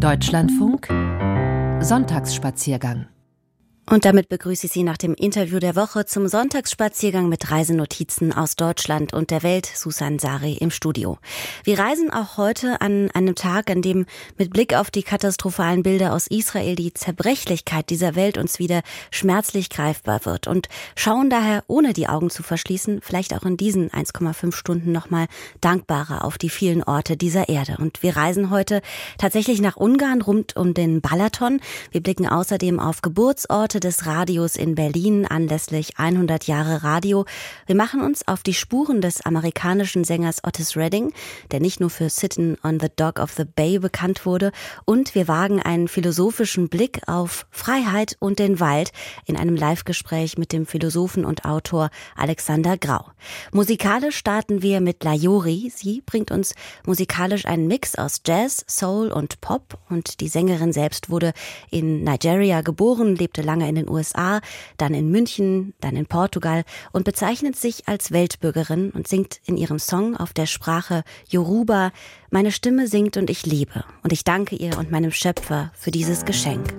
Deutschlandfunk. Sonntagsspaziergang und damit begrüße ich Sie nach dem Interview der Woche zum Sonntagsspaziergang mit Reisenotizen aus Deutschland und der Welt, Susan Sari im Studio. Wir reisen auch heute an einem Tag, an dem mit Blick auf die katastrophalen Bilder aus Israel die Zerbrechlichkeit dieser Welt uns wieder schmerzlich greifbar wird und schauen daher, ohne die Augen zu verschließen, vielleicht auch in diesen 1,5 Stunden nochmal dankbarer auf die vielen Orte dieser Erde. Und wir reisen heute tatsächlich nach Ungarn rund um den Balaton. Wir blicken außerdem auf Geburtsorte des Radios in Berlin anlässlich 100 Jahre Radio. Wir machen uns auf die Spuren des amerikanischen Sängers Otis Redding, der nicht nur für Sitting on the Dock of the Bay bekannt wurde, und wir wagen einen philosophischen Blick auf Freiheit und den Wald in einem Live-Gespräch mit dem Philosophen und Autor Alexander Grau. Musikalisch starten wir mit Layori. Sie bringt uns musikalisch einen Mix aus Jazz, Soul und Pop und die Sängerin selbst wurde in Nigeria geboren, lebte lange in den USA, dann in München, dann in Portugal und bezeichnet sich als Weltbürgerin und singt in ihrem Song auf der Sprache Yoruba Meine Stimme singt und ich liebe. Und ich danke ihr und meinem Schöpfer für dieses Geschenk.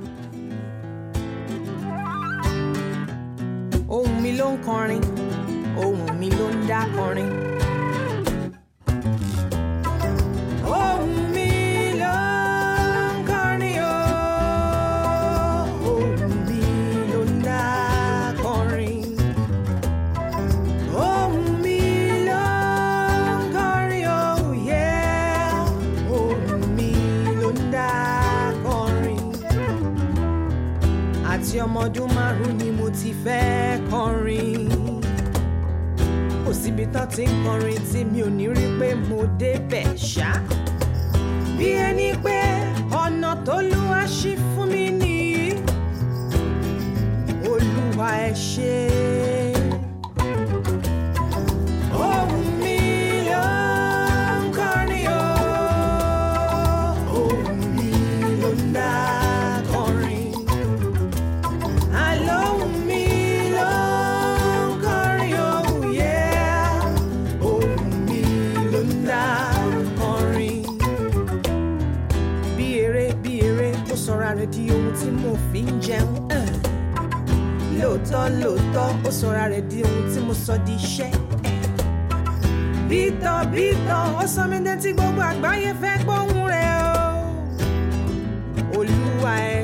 Oh, mi ń oh, mi ló ń ọmọdún márùn ni mo ti fẹ́ kọrin. Kò síbi tán ti ń kọrin tí mi ò ní rí pé mo débẹ̀ ṣá. Bí ẹni pé ọ̀nà tó lù ṣí fún mi nìyí olúwa ẹ ṣe é. lóòótọ́ lóòótọ́ ó sọra rẹ̀ di ohun tí mo sọ di iṣẹ́. bítọ̀ bítọ̀ ó sọ mí dé tí gbogbo àgbáyé fẹ́ gbóhùn rẹ̀ o. olúwa ẹ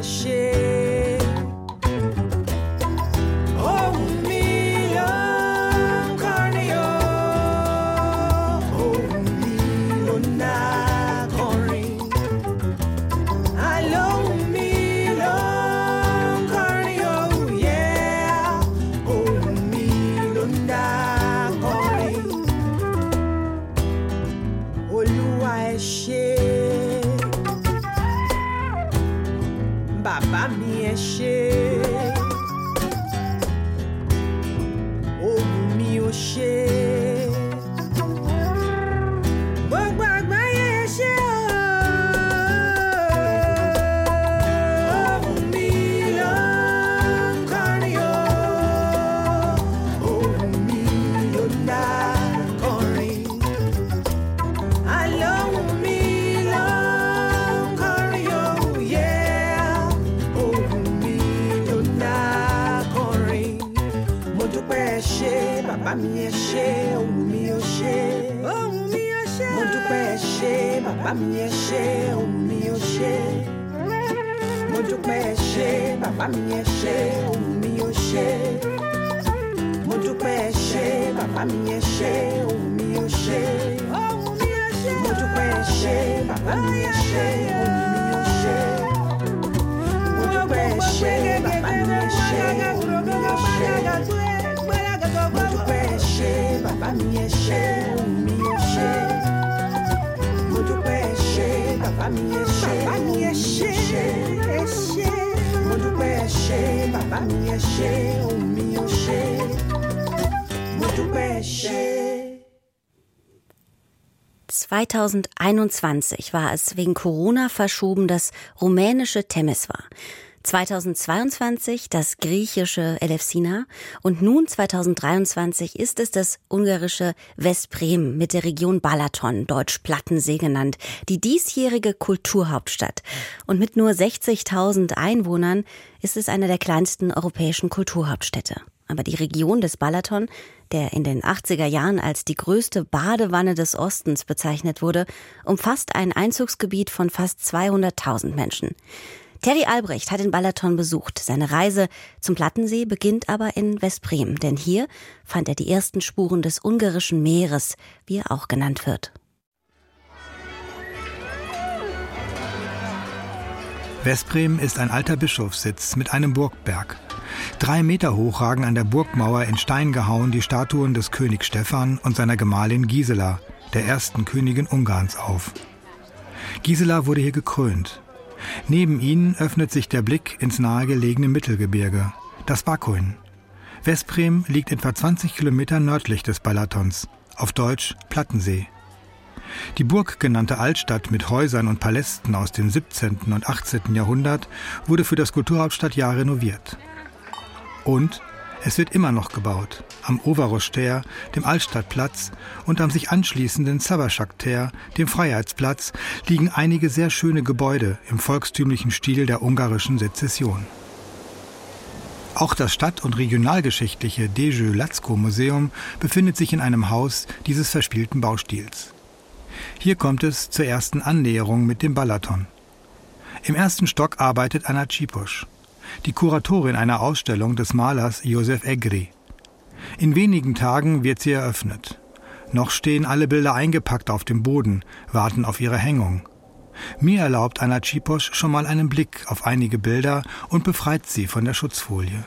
eshe, umi oshe Modupe baba mi umi baba mi umi baba mi umi baba mi umi baba mi umi bàbá mi ẹ ṣé ohun mi ò ṣe mo dúpẹ́ ẹ ṣé. 2021 war es wegen Corona verschoben das rumänische Temeswar. 2022 das griechische Elefsina und nun 2023 ist es das ungarische Veszprem mit der Region Balaton, deutsch Plattensee genannt, die diesjährige Kulturhauptstadt. Und mit nur 60.000 Einwohnern ist es eine der kleinsten europäischen Kulturhauptstädte. Aber die Region des Balaton, der in den 80er Jahren als die größte Badewanne des Ostens bezeichnet wurde, umfasst ein Einzugsgebiet von fast 200.000 Menschen. Terry Albrecht hat den Balaton besucht. Seine Reise zum Plattensee beginnt aber in Westbrem, denn hier fand er die ersten Spuren des ungarischen Meeres, wie er auch genannt wird. Westbrem ist ein alter Bischofssitz mit einem Burgberg. Drei Meter hoch ragen an der Burgmauer in Stein gehauen die Statuen des Königs Stephan und seiner Gemahlin Gisela, der ersten Königin Ungarns, auf. Gisela wurde hier gekrönt. Neben ihnen öffnet sich der Blick ins nahegelegene Mittelgebirge, das Bakuin. Veszprem liegt etwa 20 Kilometer nördlich des Balatons, auf Deutsch Plattensee. Die Burg genannte Altstadt mit Häusern und Palästen aus dem 17. und 18. Jahrhundert wurde für das Kulturhauptstadtjahr renoviert. Und es wird immer noch gebaut. Am Overoster, dem Altstadtplatz und am sich anschließenden Szabadságtér, dem Freiheitsplatz, liegen einige sehr schöne Gebäude im volkstümlichen Stil der ungarischen Sezession. Auch das stadt- und regionalgeschichtliche Dejö Latzko Museum befindet sich in einem Haus dieses verspielten Baustils. Hier kommt es zur ersten Annäherung mit dem Balaton. Im ersten Stock arbeitet Anna Ciposch die Kuratorin einer Ausstellung des Malers Josef Egri. In wenigen Tagen wird sie eröffnet. Noch stehen alle Bilder eingepackt auf dem Boden, warten auf ihre Hängung. Mir erlaubt Anna Ciposch schon mal einen Blick auf einige Bilder und befreit sie von der Schutzfolie.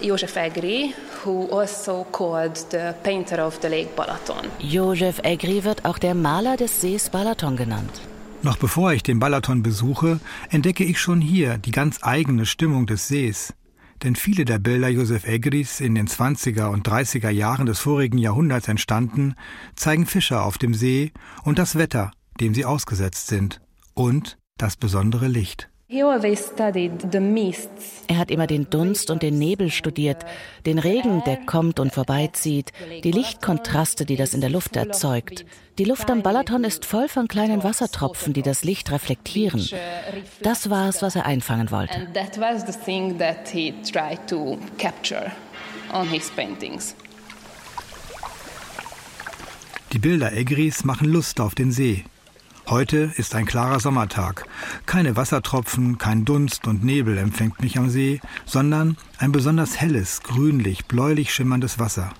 Josef Egri, who also called the painter of the Lake Balaton. Josef Egri wird auch der Maler des Sees Balaton genannt. Noch bevor ich den Balaton besuche, entdecke ich schon hier die ganz eigene Stimmung des Sees. Denn viele der Bilder Josef Egris in den 20er und 30er Jahren des vorigen Jahrhunderts entstanden, zeigen Fischer auf dem See und das Wetter, dem sie ausgesetzt sind, und das besondere Licht. Er hat immer den Dunst und den Nebel studiert, den Regen, der kommt und vorbeizieht, die Lichtkontraste, die das in der Luft erzeugt. Die Luft am Balaton ist voll von kleinen Wassertropfen, die das Licht reflektieren. Das war es, was er einfangen wollte. Die Bilder Egris machen Lust auf den See. Heute ist ein klarer Sommertag. Keine Wassertropfen, kein Dunst und Nebel empfängt mich am See, sondern ein besonders helles, grünlich, bläulich schimmerndes Wasser.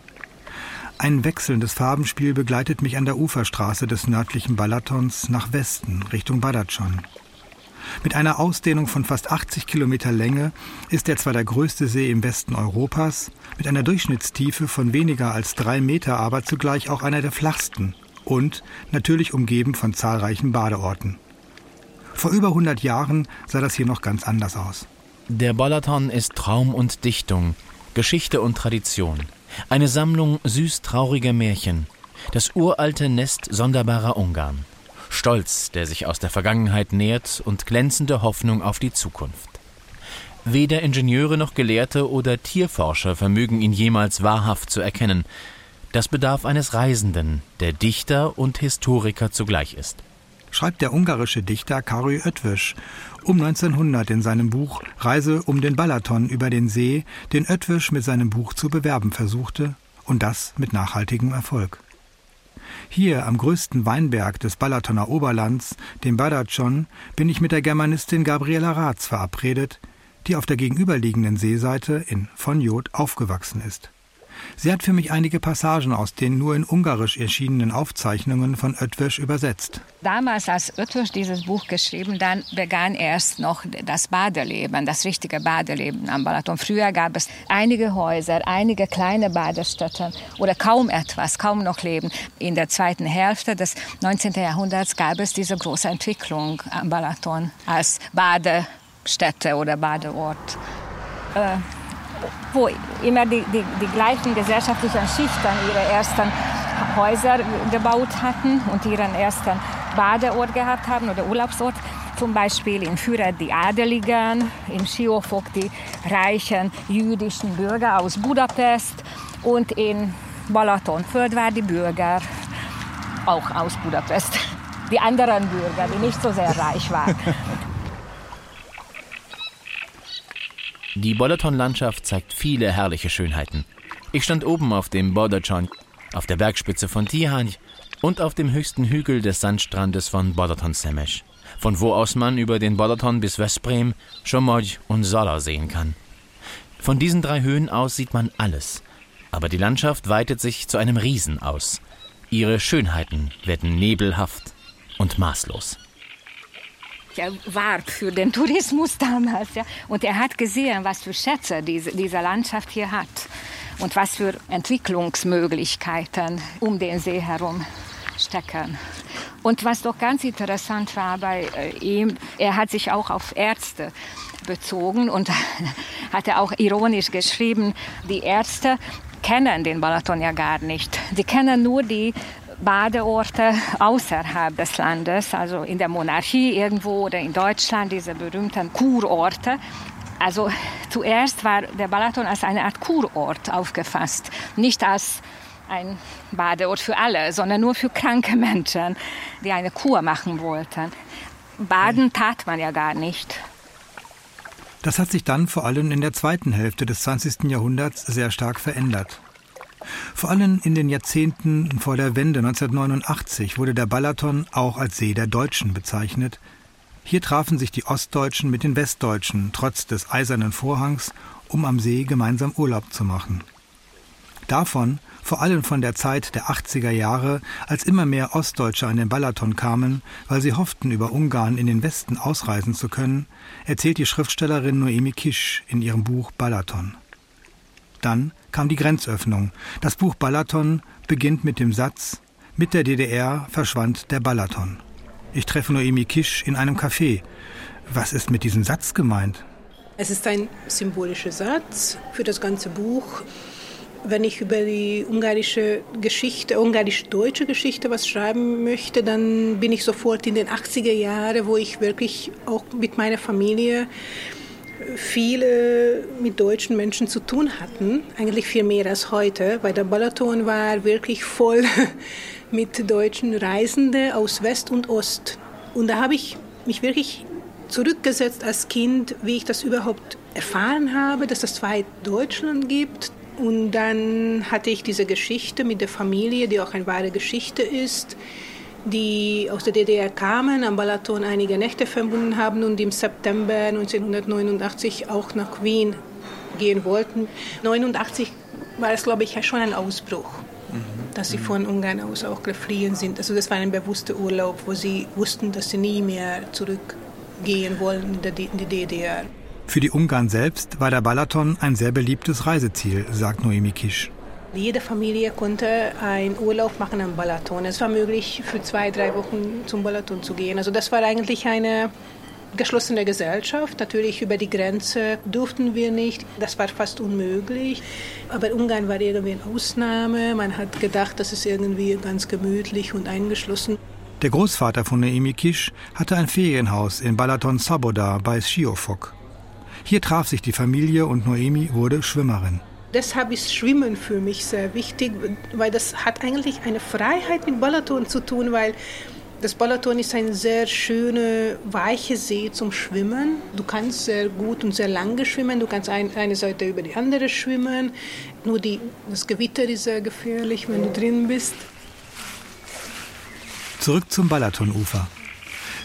Ein wechselndes Farbenspiel begleitet mich an der Uferstraße des nördlichen Balatons nach Westen, Richtung Badaschon. Mit einer Ausdehnung von fast 80 Kilometer Länge ist er zwar der größte See im Westen Europas, mit einer Durchschnittstiefe von weniger als drei Meter, aber zugleich auch einer der flachsten und natürlich umgeben von zahlreichen Badeorten. Vor über 100 Jahren sah das hier noch ganz anders aus. Der Balaton ist Traum und Dichtung, Geschichte und Tradition, eine Sammlung süß-trauriger Märchen, das uralte Nest sonderbarer Ungarn, Stolz, der sich aus der Vergangenheit nährt und glänzende Hoffnung auf die Zukunft. Weder Ingenieure noch Gelehrte oder Tierforscher vermögen ihn jemals wahrhaft zu erkennen, das bedarf eines Reisenden, der Dichter und Historiker zugleich ist. Schreibt der ungarische Dichter Karoly Oetwisch um 1900 in seinem Buch Reise um den Balaton über den See, den Oetwisch mit seinem Buch zu bewerben versuchte und das mit nachhaltigem Erfolg. Hier am größten Weinberg des Balatoner Oberlands, dem Badachon, bin ich mit der Germanistin Gabriela Ratz verabredet, die auf der gegenüberliegenden Seeseite in von Jod aufgewachsen ist. Sie hat für mich einige Passagen aus den nur in Ungarisch erschienenen Aufzeichnungen von Oetwisch übersetzt. Damals, als Oetwisch dieses Buch geschrieben, dann begann erst noch das Badeleben, das richtige Badeleben am Balaton. Früher gab es einige Häuser, einige kleine Badestätten oder kaum etwas, kaum noch Leben. In der zweiten Hälfte des 19. Jahrhunderts gab es diese große Entwicklung am Balaton als Badestätte oder Badeort. Äh, wo immer die, die, die gleichen gesellschaftlichen Schichten ihre ersten Häuser gebaut hatten und ihren ersten Badeort gehabt haben oder Urlaubsort. zum Beispiel in Führer die Adeligen, in Schiofok die reichen jüdischen Bürger aus Budapest und in Balatonföld war die Bürger auch aus Budapest. Die anderen Bürger, die nicht so sehr reich waren. Die Balaton-Landschaft zeigt viele herrliche Schönheiten. Ich stand oben auf dem Bordachan, auf der Bergspitze von Tihanj und auf dem höchsten Hügel des Sandstrandes von Balaton Semesh, von wo aus man über den Balaton bis Westbrem, Chomoj und Sola sehen kann. Von diesen drei Höhen aus sieht man alles, aber die Landschaft weitet sich zu einem Riesen aus. Ihre Schönheiten werden nebelhaft und maßlos. Warb für den Tourismus damals. Ja. Und er hat gesehen, was für Schätze diese, diese Landschaft hier hat und was für Entwicklungsmöglichkeiten um den See herum stecken. Und was doch ganz interessant war bei äh, ihm, er hat sich auch auf Ärzte bezogen und hat er auch ironisch geschrieben, die Ärzte kennen den Balaton ja gar nicht. Die kennen nur die Badeorte außerhalb des Landes, also in der Monarchie irgendwo oder in Deutschland, diese berühmten Kurorte. Also zuerst war der Balaton als eine Art Kurort aufgefasst, nicht als ein Badeort für alle, sondern nur für kranke Menschen, die eine Kur machen wollten. Baden tat man ja gar nicht. Das hat sich dann vor allem in der zweiten Hälfte des 20. Jahrhunderts sehr stark verändert. Vor allem in den Jahrzehnten vor der Wende 1989 wurde der Balaton auch als See der Deutschen bezeichnet. Hier trafen sich die Ostdeutschen mit den Westdeutschen trotz des eisernen Vorhangs, um am See gemeinsam Urlaub zu machen. Davon, vor allem von der Zeit der 80er Jahre, als immer mehr Ostdeutsche an den Balaton kamen, weil sie hofften, über Ungarn in den Westen ausreisen zu können, erzählt die Schriftstellerin Noemi Kisch in ihrem Buch Balaton. Dann kam die Grenzöffnung. Das Buch Balaton beginnt mit dem Satz Mit der DDR verschwand der Balaton. Ich treffe Noemi Kisch in einem Café. Was ist mit diesem Satz gemeint? Es ist ein symbolischer Satz für das ganze Buch. Wenn ich über die ungarische Geschichte, ungarisch-deutsche Geschichte was schreiben möchte, dann bin ich sofort in den 80er Jahren, wo ich wirklich auch mit meiner Familie viele mit deutschen Menschen zu tun hatten, eigentlich viel mehr als heute, weil der Balaton war wirklich voll mit deutschen Reisenden aus West und Ost. Und da habe ich mich wirklich zurückgesetzt als Kind, wie ich das überhaupt erfahren habe, dass es zwei Deutschland gibt. Und dann hatte ich diese Geschichte mit der Familie, die auch eine wahre Geschichte ist die aus der DDR kamen, am Balaton einige Nächte verbunden haben und im September 1989 auch nach Wien gehen wollten. 1989 war es, glaube ich, schon ein Ausbruch, mhm. dass sie von Ungarn aus auch geflohen sind. Also das war ein bewusster Urlaub, wo sie wussten, dass sie nie mehr zurückgehen wollen in die DDR. Für die Ungarn selbst war der Balaton ein sehr beliebtes Reiseziel, sagt Noemi Kisch. Jede Familie konnte einen Urlaub machen am Balaton. Es war möglich, für zwei, drei Wochen zum Balaton zu gehen. Also das war eigentlich eine geschlossene Gesellschaft. Natürlich über die Grenze durften wir nicht. Das war fast unmöglich. Aber Ungarn war irgendwie eine Ausnahme. Man hat gedacht, das ist irgendwie ganz gemütlich und eingeschlossen. Der Großvater von Naomi Kisch hatte ein Ferienhaus in Balaton Saboda bei Schiofok. Hier traf sich die Familie und Noemi wurde Schwimmerin. Deshalb ist Schwimmen für mich sehr wichtig, weil das hat eigentlich eine Freiheit mit Balaton zu tun, weil das Balaton ist ein sehr schöner, weicher See zum Schwimmen. Du kannst sehr gut und sehr lange schwimmen. Du kannst ein, eine Seite über die andere schwimmen. Nur die, das Gewitter ist sehr gefährlich, wenn du drin bist. Zurück zum Balatonufer.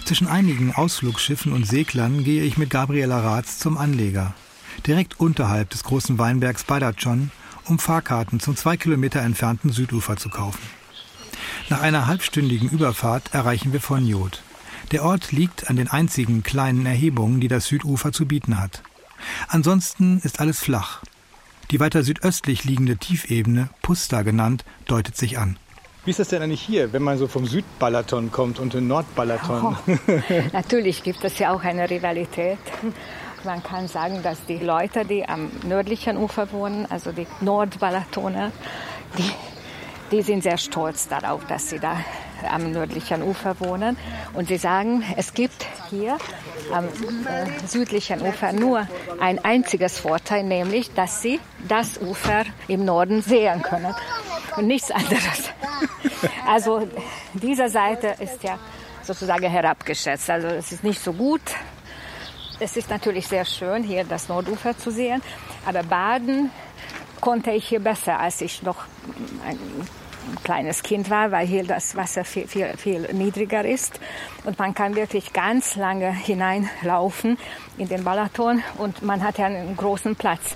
Zwischen einigen Ausflugsschiffen und Seglern gehe ich mit Gabriela Ratz zum Anleger direkt unterhalb des großen Weinbergs Badachon, um Fahrkarten zum zwei Kilometer entfernten Südufer zu kaufen. Nach einer halbstündigen Überfahrt erreichen wir von Jod. Der Ort liegt an den einzigen kleinen Erhebungen, die das Südufer zu bieten hat. Ansonsten ist alles flach. Die weiter südöstlich liegende Tiefebene, Pusta genannt, deutet sich an. Wie ist das denn eigentlich hier, wenn man so vom Südbalaton kommt und den Nordbalaton? Oh, natürlich gibt es ja auch eine Rivalität. Man kann sagen, dass die Leute, die am nördlichen Ufer wohnen, also die Nordbalatoner, die, die sind sehr stolz darauf, dass sie da am nördlichen Ufer wohnen. Und sie sagen, es gibt hier am äh, südlichen Ufer nur ein einziges Vorteil, nämlich, dass sie das Ufer im Norden sehen können und nichts anderes. Also diese Seite ist ja sozusagen herabgeschätzt. Also es ist nicht so gut. Es ist natürlich sehr schön, hier das Nordufer zu sehen, aber baden konnte ich hier besser, als ich noch ein kleines Kind war, weil hier das Wasser viel, viel, viel niedriger ist. Und man kann wirklich ganz lange hineinlaufen in den Balaton und man hat ja einen großen Platz.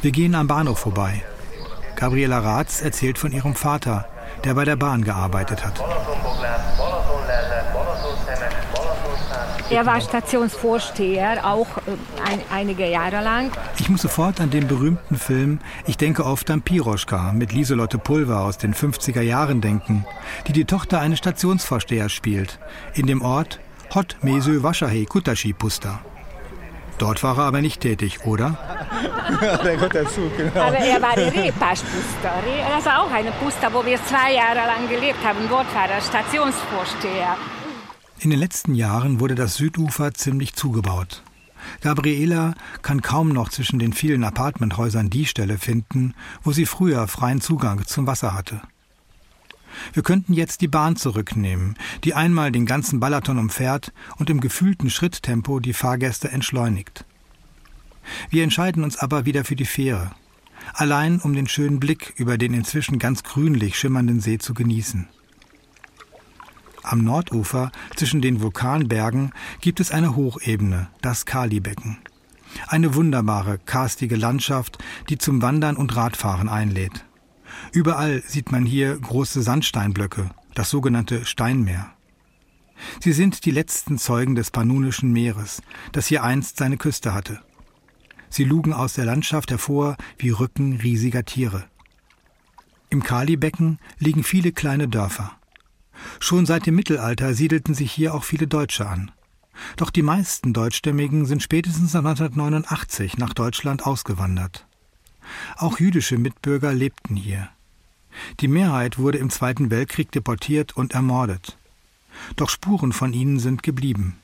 Wir gehen am Bahnhof vorbei. Gabriela Ratz erzählt von ihrem Vater, der bei der Bahn gearbeitet hat. Er war Stationsvorsteher, auch äh, ein, einige Jahre lang. Ich muss sofort an den berühmten Film Ich denke oft an Piroschka mit Lieselotte Pulver aus den 50er Jahren denken, die die Tochter eines Stationsvorstehers spielt, in dem Ort Hot Mesö Waschahe Kutashi Pusta. Dort war er aber nicht tätig, oder? Ja, der kommt dazu, genau. Aber er war der Repasch-Puster. Das war auch eine Puster, wo wir zwei Jahre lang gelebt haben. Dort war er Stationsvorsteher. In den letzten Jahren wurde das Südufer ziemlich zugebaut. Gabriela kann kaum noch zwischen den vielen Apartmenthäusern die Stelle finden, wo sie früher freien Zugang zum Wasser hatte. Wir könnten jetzt die Bahn zurücknehmen, die einmal den ganzen Balaton umfährt und im gefühlten Schritttempo die Fahrgäste entschleunigt. Wir entscheiden uns aber wieder für die Fähre, allein um den schönen Blick über den inzwischen ganz grünlich schimmernden See zu genießen. Am Nordufer zwischen den Vulkanbergen gibt es eine Hochebene, das Kalibecken. Eine wunderbare, karstige Landschaft, die zum Wandern und Radfahren einlädt. Überall sieht man hier große Sandsteinblöcke, das sogenannte Steinmeer. Sie sind die letzten Zeugen des Pannonischen Meeres, das hier einst seine Küste hatte. Sie lugen aus der Landschaft hervor wie Rücken riesiger Tiere. Im Kalibecken liegen viele kleine Dörfer. Schon seit dem Mittelalter siedelten sich hier auch viele Deutsche an. Doch die meisten Deutschstämmigen sind spätestens 1989 nach Deutschland ausgewandert. Auch jüdische Mitbürger lebten hier. Die Mehrheit wurde im Zweiten Weltkrieg deportiert und ermordet. Doch Spuren von ihnen sind geblieben.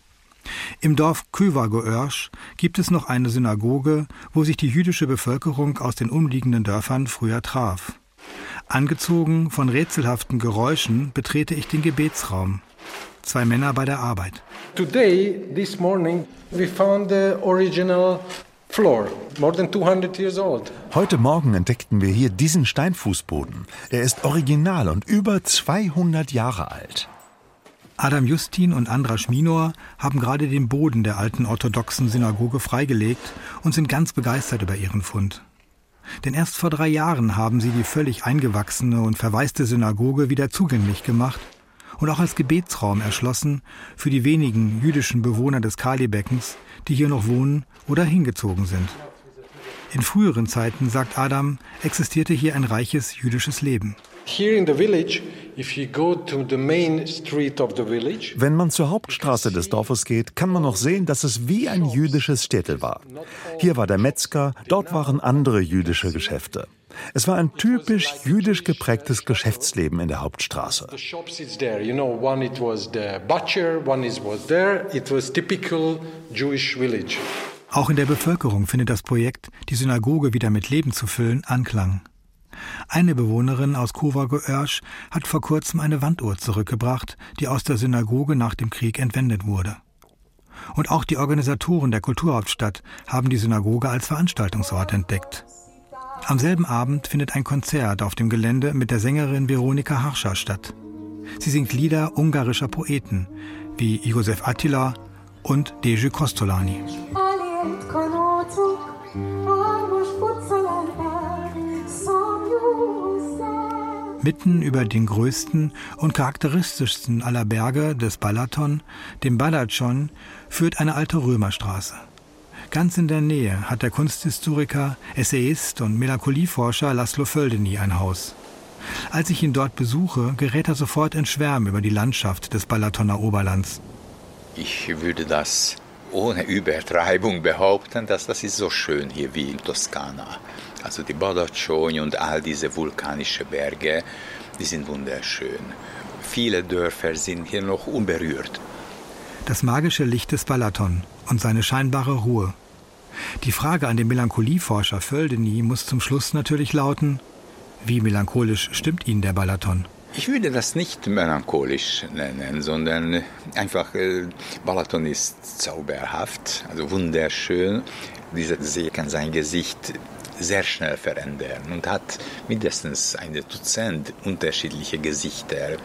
Im Dorf Kövagoörsch gibt es noch eine Synagoge, wo sich die jüdische Bevölkerung aus den umliegenden Dörfern früher traf. Angezogen von rätselhaften Geräuschen betrete ich den Gebetsraum. Zwei Männer bei der Arbeit. Today, this morning, we found the original floor, more than 200 years old. Heute Morgen entdeckten wir hier diesen Steinfußboden. Er ist original und über 200 Jahre alt. Adam Justin und Andras Minor haben gerade den Boden der alten orthodoxen Synagoge freigelegt und sind ganz begeistert über ihren Fund. Denn erst vor drei Jahren haben sie die völlig eingewachsene und verwaiste Synagoge wieder zugänglich gemacht und auch als Gebetsraum erschlossen für die wenigen jüdischen Bewohner des Kalibeckens, die hier noch wohnen oder hingezogen sind. In früheren Zeiten, sagt Adam, existierte hier ein reiches jüdisches Leben. Wenn man zur Hauptstraße des Dorfes geht, kann man noch sehen, dass es wie ein jüdisches Städtel war. Hier war der Metzger, dort waren andere jüdische Geschäfte. Es war ein typisch jüdisch geprägtes Geschäftsleben in der Hauptstraße. Auch in der Bevölkerung findet das Projekt, die Synagoge wieder mit Leben zu füllen, Anklang. Eine Bewohnerin aus Kovago-Örsch hat vor kurzem eine Wanduhr zurückgebracht, die aus der Synagoge nach dem Krieg entwendet wurde. Und auch die Organisatoren der Kulturhauptstadt haben die Synagoge als Veranstaltungsort entdeckt. Am selben Abend findet ein Konzert auf dem Gelände mit der Sängerin Veronika Harscher statt. Sie singt Lieder ungarischer Poeten wie Josef Attila und Dejü Kostolani. Mitten über den größten und charakteristischsten aller Berge des Balaton, dem Balatschon, führt eine alte Römerstraße. Ganz in der Nähe hat der Kunsthistoriker, Essayist und Melancholieforscher Laszlo Földeny ein Haus. Als ich ihn dort besuche, gerät er sofort in Schwärmen über die Landschaft des Balatoner Oberlands. Ich würde das ohne Übertreibung behaupten, dass das ist so schön hier wie in Toskana. Also die Badacconi und all diese vulkanischen Berge, die sind wunderschön. Viele Dörfer sind hier noch unberührt. Das magische Licht des Balaton und seine scheinbare Ruhe. Die Frage an den Melancholieforscher Földeny muss zum Schluss natürlich lauten, wie melancholisch stimmt Ihnen der Balaton? Ich würde das nicht melancholisch nennen, sondern einfach, äh, Balaton ist zauberhaft, also wunderschön. Dieser See kann sein Gesicht sehr schnell verändern und hat mindestens ein Dutzend unterschiedliche Gesichter,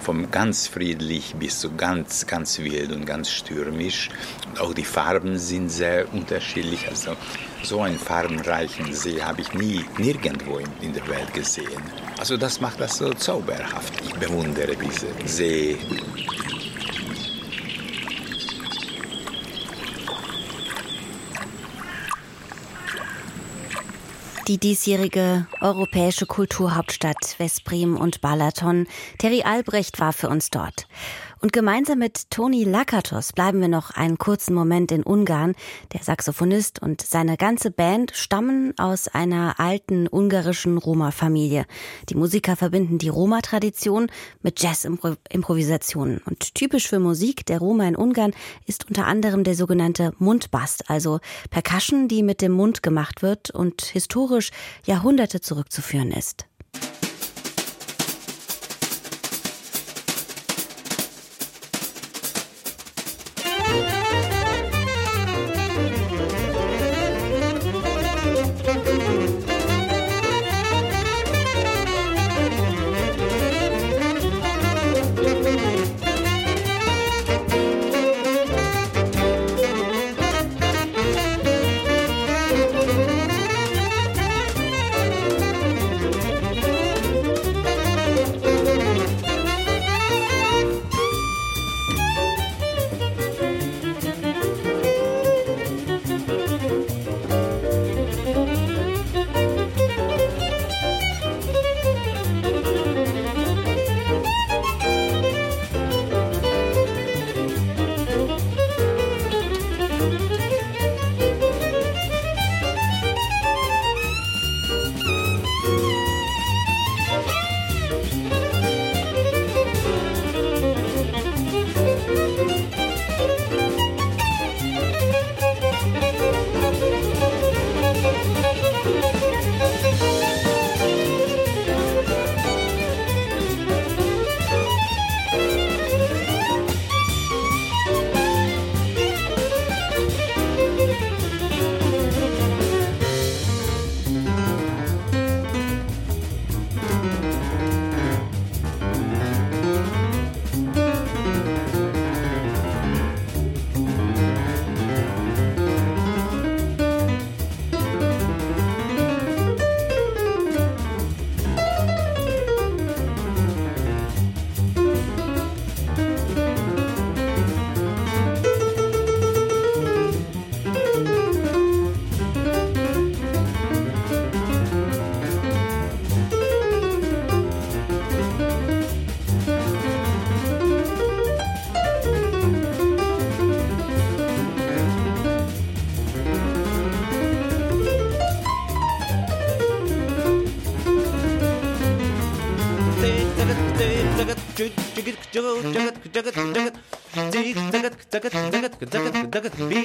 vom ganz friedlich bis zu ganz, ganz wild und ganz stürmisch. Und auch die Farben sind sehr unterschiedlich. Also so einen farbenreichen See habe ich nie nirgendwo in, in der Welt gesehen. Also das macht das so zauberhaft. Ich bewundere diesen See. Die diesjährige europäische Kulturhauptstadt Veszprem und Balaton. Terry Albrecht war für uns dort. Und gemeinsam mit Toni Lakatos bleiben wir noch einen kurzen Moment in Ungarn. Der Saxophonist und seine ganze Band stammen aus einer alten ungarischen Roma-Familie. Die Musiker verbinden die Roma-Tradition mit Jazz-Improvisationen. Und typisch für Musik der Roma in Ungarn ist unter anderem der sogenannte Mundbast, also Percussion, die mit dem Mund gemacht wird und historisch Jahrhunderte zurückzuführen ist. tagad, tagad bija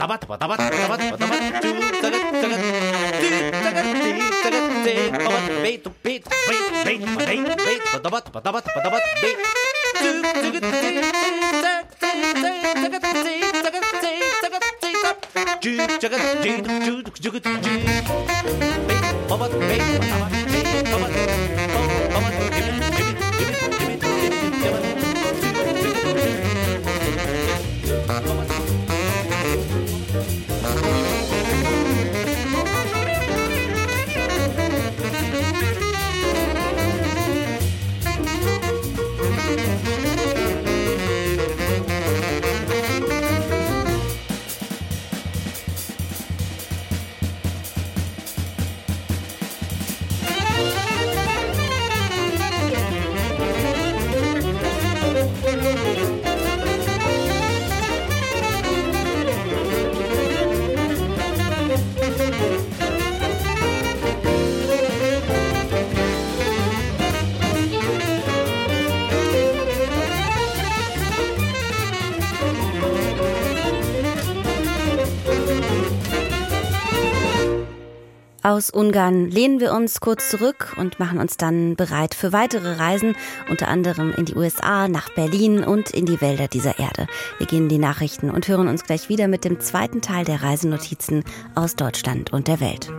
タバタバタバタバタバタバ Aus Ungarn lehnen wir uns kurz zurück und machen uns dann bereit für weitere Reisen, unter anderem in die USA, nach Berlin und in die Wälder dieser Erde. Wir gehen in die Nachrichten und hören uns gleich wieder mit dem zweiten Teil der Reisenotizen aus Deutschland und der Welt.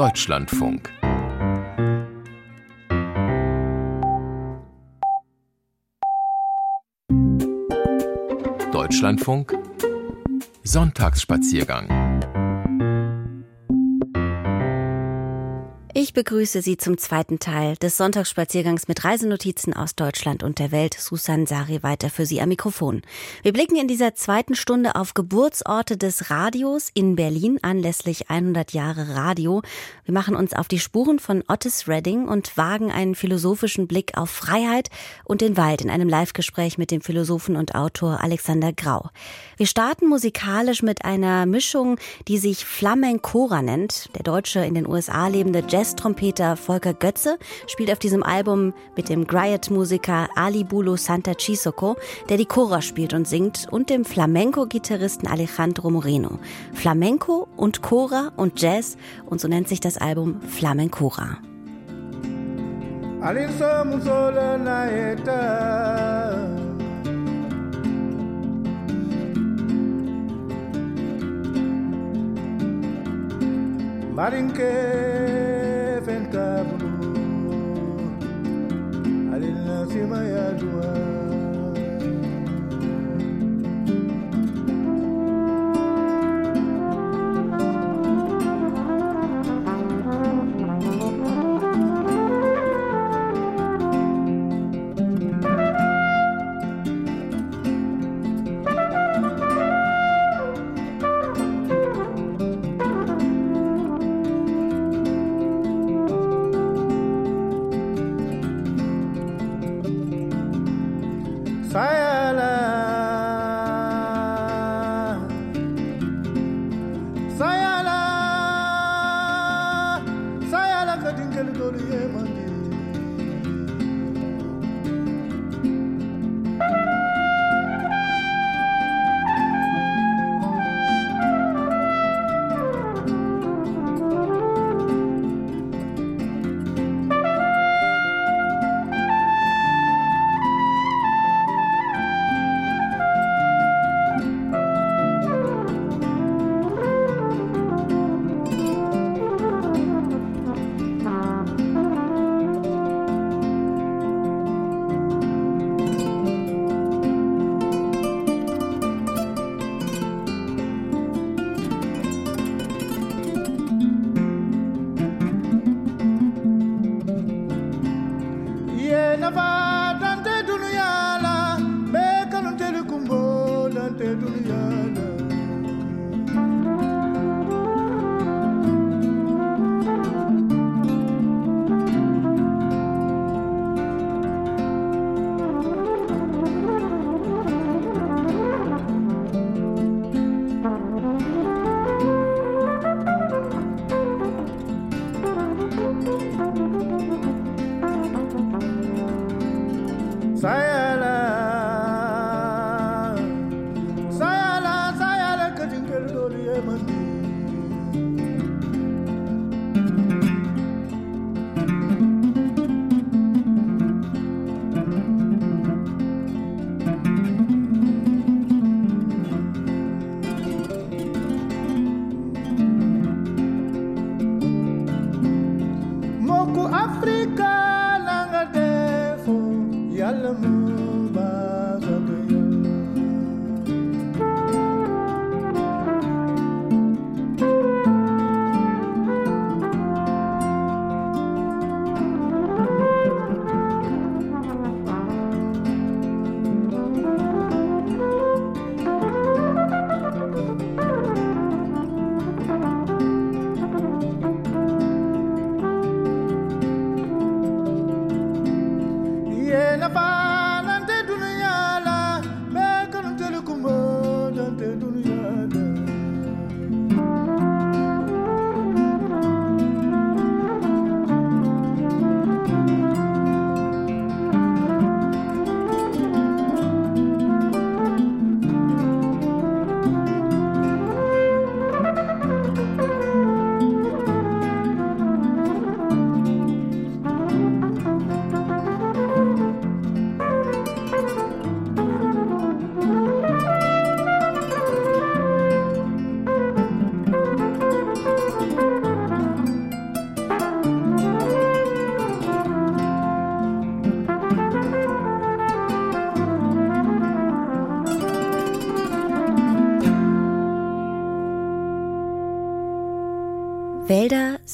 Deutschlandfunk. Deutschlandfunk. Sonntagsspaziergang Ich begrüße Sie zum zweiten Teil des Sonntagsspaziergangs mit Reisenotizen aus Deutschland und der Welt. Susan Sari weiter für Sie am Mikrofon. Wir blicken in dieser zweiten Stunde auf Geburtsorte des Radios in Berlin anlässlich 100 Jahre Radio. Wir machen uns auf die Spuren von Otis Redding und wagen einen philosophischen Blick auf Freiheit und den Wald in einem Live-Gespräch mit dem Philosophen und Autor Alexander Grau. Wir starten musikalisch mit einer Mischung, die sich Flamencora nennt. Der deutsche in den USA lebende Jazz Jazz-Trompeter Volker Götze spielt auf diesem Album mit dem Griot-Musiker Ali Bulo Santa Chisoko, der die Chora spielt und singt, und dem Flamenco-Gitarristen Alejandro Moreno. Flamenco und Chora und Jazz und so nennt sich das Album Flamencora. Marinke didn't love you, my Edward.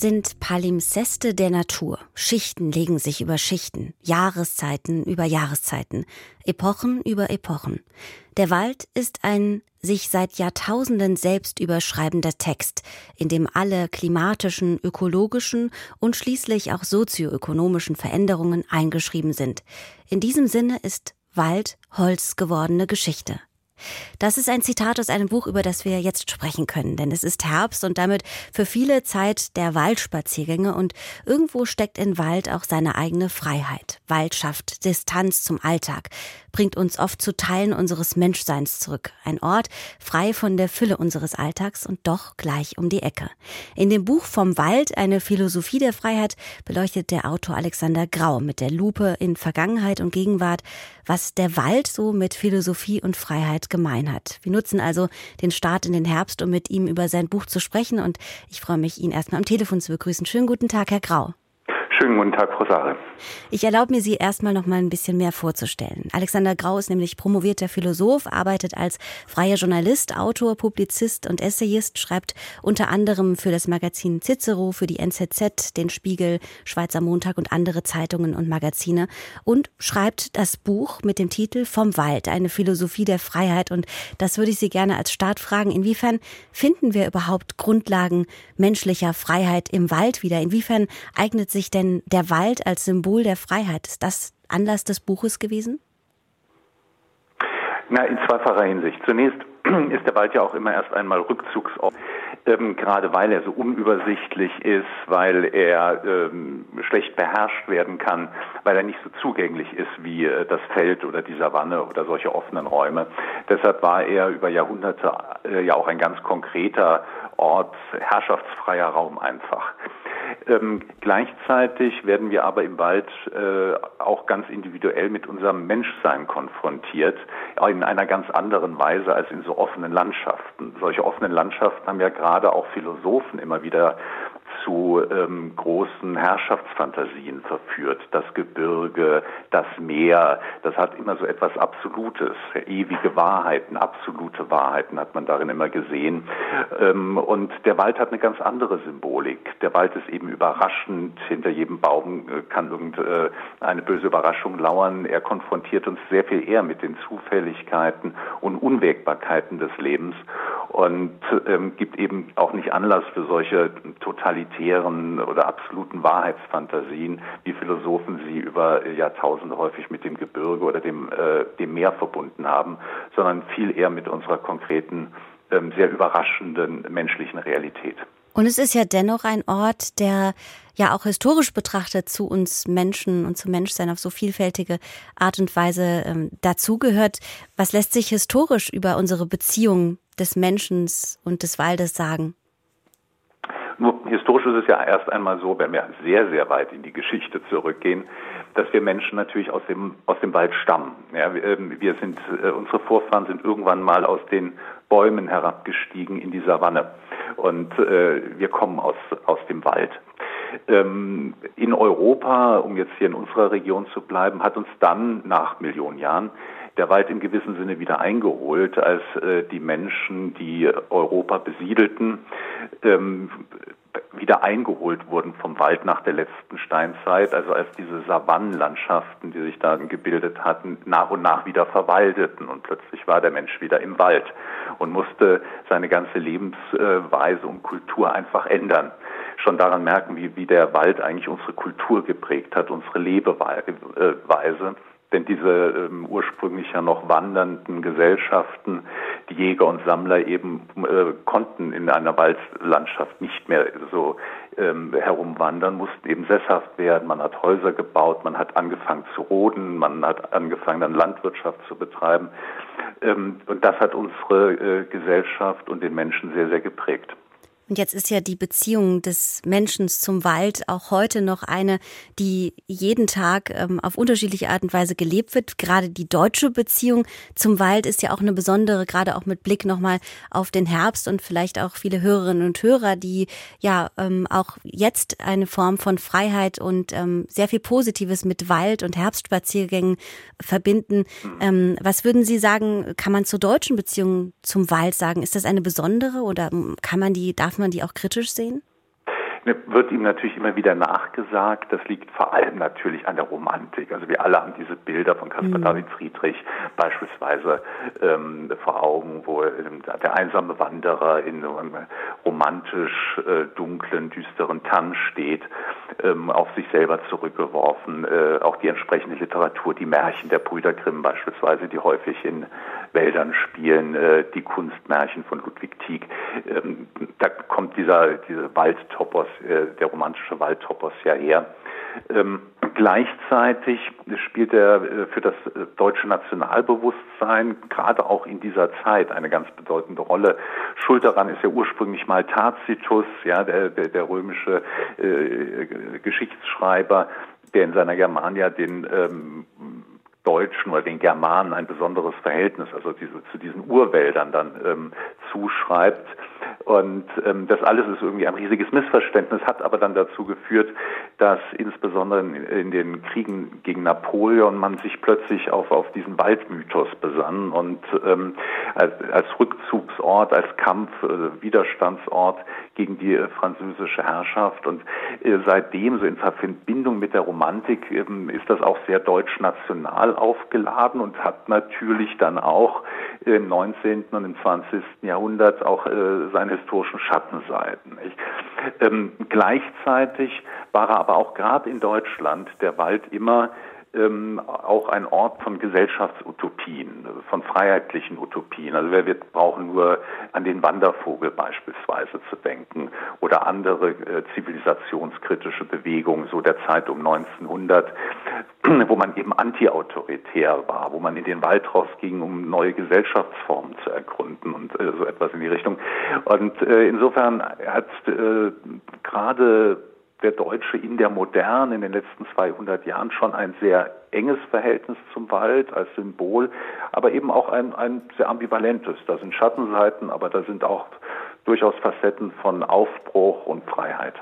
Sind Palimpseste der Natur. Schichten legen sich über Schichten, Jahreszeiten über Jahreszeiten, Epochen über Epochen. Der Wald ist ein sich seit Jahrtausenden selbst überschreibender Text, in dem alle klimatischen, ökologischen und schließlich auch sozioökonomischen Veränderungen eingeschrieben sind. In diesem Sinne ist Wald Holz gewordene Geschichte. Das ist ein Zitat aus einem Buch, über das wir jetzt sprechen können, denn es ist Herbst und damit für viele Zeit der Waldspaziergänge und irgendwo steckt in Wald auch seine eigene Freiheit. Wald schafft Distanz zum Alltag, bringt uns oft zu Teilen unseres Menschseins zurück. Ein Ort frei von der Fülle unseres Alltags und doch gleich um die Ecke. In dem Buch Vom Wald, eine Philosophie der Freiheit, beleuchtet der Autor Alexander Grau mit der Lupe in Vergangenheit und Gegenwart, was der Wald so mit Philosophie und Freiheit gemein hat. Wir nutzen also den Start in den Herbst, um mit ihm über sein Buch zu sprechen und ich freue mich, ihn erstmal am Telefon zu begrüßen. Schönen guten Tag, Herr Grau. Schönen guten Tag, Frau Sache. Ich erlaube mir, Sie erstmal noch mal ein bisschen mehr vorzustellen. Alexander Grau ist nämlich promovierter Philosoph, arbeitet als freier Journalist, Autor, Publizist und Essayist, schreibt unter anderem für das Magazin Cicero, für die NZZ, den Spiegel, Schweizer Montag und andere Zeitungen und Magazine und schreibt das Buch mit dem Titel Vom Wald, eine Philosophie der Freiheit. Und das würde ich Sie gerne als Start fragen. Inwiefern finden wir überhaupt Grundlagen menschlicher Freiheit im Wald wieder? Inwiefern eignet sich denn denn der Wald als Symbol der Freiheit, ist das Anlass des Buches gewesen? Na, in zweifacher Hinsicht. Zunächst ist der Wald ja auch immer erst einmal Rückzugsort, ähm, gerade weil er so unübersichtlich ist, weil er ähm, schlecht beherrscht werden kann, weil er nicht so zugänglich ist wie äh, das Feld oder die Savanne oder solche offenen Räume. Deshalb war er über Jahrhunderte äh, ja auch ein ganz konkreter Ort, herrschaftsfreier Raum einfach. Ähm, gleichzeitig werden wir aber im Wald äh, auch ganz individuell mit unserem Menschsein konfrontiert, in einer ganz anderen Weise als in so offenen Landschaften. Solche offenen Landschaften haben ja gerade auch Philosophen immer wieder zu ähm, großen Herrschaftsfantasien verführt. Das Gebirge, das Meer, das hat immer so etwas Absolutes. Ewige Wahrheiten, absolute Wahrheiten hat man darin immer gesehen. Ähm, und der Wald hat eine ganz andere Symbolik. Der Wald ist eben überraschend. Hinter jedem Baum äh, kann irgendeine äh, böse Überraschung lauern. Er konfrontiert uns sehr viel eher mit den Zufälligkeiten und Unwägbarkeiten des Lebens und ähm, gibt eben auch nicht Anlass für solche totalitären oder absoluten Wahrheitsfantasien, wie Philosophen sie über Jahrtausende häufig mit dem Gebirge oder dem, äh, dem Meer verbunden haben, sondern viel eher mit unserer konkreten, ähm, sehr überraschenden menschlichen Realität. Und es ist ja dennoch ein Ort, der ja auch historisch betrachtet zu uns Menschen und zum Menschsein auf so vielfältige Art und Weise ähm, dazugehört. Was lässt sich historisch über unsere Beziehung des Menschen und des Waldes sagen? Nur historisch ist es ja erst einmal so, wenn wir sehr, sehr weit in die Geschichte zurückgehen, dass wir Menschen natürlich aus dem, aus dem Wald stammen. Ja, wir, ähm, sind, äh, unsere Vorfahren sind irgendwann mal aus den Bäumen herabgestiegen in die Savanne. Und äh, wir kommen aus, aus dem Wald. Ähm, in Europa, um jetzt hier in unserer Region zu bleiben, hat uns dann nach Millionen Jahren der Wald im gewissen Sinne wieder eingeholt, als äh, die Menschen, die Europa besiedelten, ähm, wieder eingeholt wurden vom Wald nach der letzten Steinzeit, also als diese Savannenlandschaften, die sich da gebildet hatten, nach und nach wieder verwaldeten und plötzlich war der Mensch wieder im Wald und musste seine ganze Lebensweise und Kultur einfach ändern. Schon daran merken, wie, wie der Wald eigentlich unsere Kultur geprägt hat, unsere Lebeweise. Denn diese ähm, ursprünglich ja noch wandernden Gesellschaften, die Jäger und Sammler eben äh, konnten in einer Waldlandschaft nicht mehr so ähm, herumwandern, mussten eben sesshaft werden. Man hat Häuser gebaut, man hat angefangen zu roden, man hat angefangen dann Landwirtschaft zu betreiben. Ähm, und das hat unsere äh, Gesellschaft und den Menschen sehr, sehr geprägt. Und jetzt ist ja die Beziehung des Menschen zum Wald auch heute noch eine, die jeden Tag ähm, auf unterschiedliche Art und Weise gelebt wird. Gerade die deutsche Beziehung zum Wald ist ja auch eine besondere, gerade auch mit Blick nochmal auf den Herbst und vielleicht auch viele Hörerinnen und Hörer, die ja ähm, auch jetzt eine Form von Freiheit und ähm, sehr viel Positives mit Wald und Herbstspaziergängen verbinden. Ähm, was würden Sie sagen, kann man zur deutschen Beziehung zum Wald sagen? Ist das eine besondere oder kann man die, darf man die auch kritisch sehen? wird ihm natürlich immer wieder nachgesagt. Das liegt vor allem natürlich an der Romantik. Also wir alle haben diese Bilder von Caspar mhm. David Friedrich beispielsweise ähm, vor Augen, wo der einsame Wanderer in so einem romantisch äh, dunklen, düsteren Tann steht, ähm, auf sich selber zurückgeworfen. Äh, auch die entsprechende Literatur, die Märchen der Brüder Grimm beispielsweise, die häufig in Wäldern spielen, äh, die Kunstmärchen von Ludwig Tieck. Ähm, da kommt dieser, dieser Waldtopos, äh, der romantische Waldtopos ja her. Ähm, gleichzeitig spielt er äh, für das äh, deutsche Nationalbewusstsein gerade auch in dieser Zeit eine ganz bedeutende Rolle. Schuld daran ist ja ursprünglich mal Tacitus, ja, der, der, der römische äh, Geschichtsschreiber, der in seiner Germania den ähm, Deutschen oder den Germanen ein besonderes Verhältnis, also diese, zu diesen Urwäldern dann ähm, zuschreibt. Und ähm, das alles ist irgendwie ein riesiges Missverständnis, hat aber dann dazu geführt, dass insbesondere in, in den Kriegen gegen Napoleon man sich plötzlich auf, auf diesen Waldmythos besann und ähm, als, als Rückzugsort, als Kampf, äh, Widerstandsort gegen die äh, französische Herrschaft. Und äh, seitdem, so in Verbindung mit der Romantik, ähm, ist das auch sehr deutsch-national aufgeladen und hat natürlich dann auch im 19. und im 20. Jahrhundert auch äh, seine historischen Schattenseiten. Ähm, gleichzeitig war er aber auch gerade in Deutschland der Wald immer ähm, auch ein Ort von Gesellschaftsutopien, von freiheitlichen Utopien. Also wir, wir brauchen nur an den Wandervogel beispielsweise zu denken oder andere äh, zivilisationskritische Bewegungen so der Zeit um 1900, wo man eben antiautoritär war, wo man in den Wald rausging, um neue Gesellschaftsformen zu ergründen und äh, so etwas in die Richtung. Und äh, insofern hat äh, gerade der Deutsche in der Moderne in den letzten 200 Jahren schon ein sehr enges Verhältnis zum Wald als Symbol, aber eben auch ein, ein sehr ambivalentes. Da sind Schattenseiten, aber da sind auch durchaus Facetten von Aufbruch und Freiheit.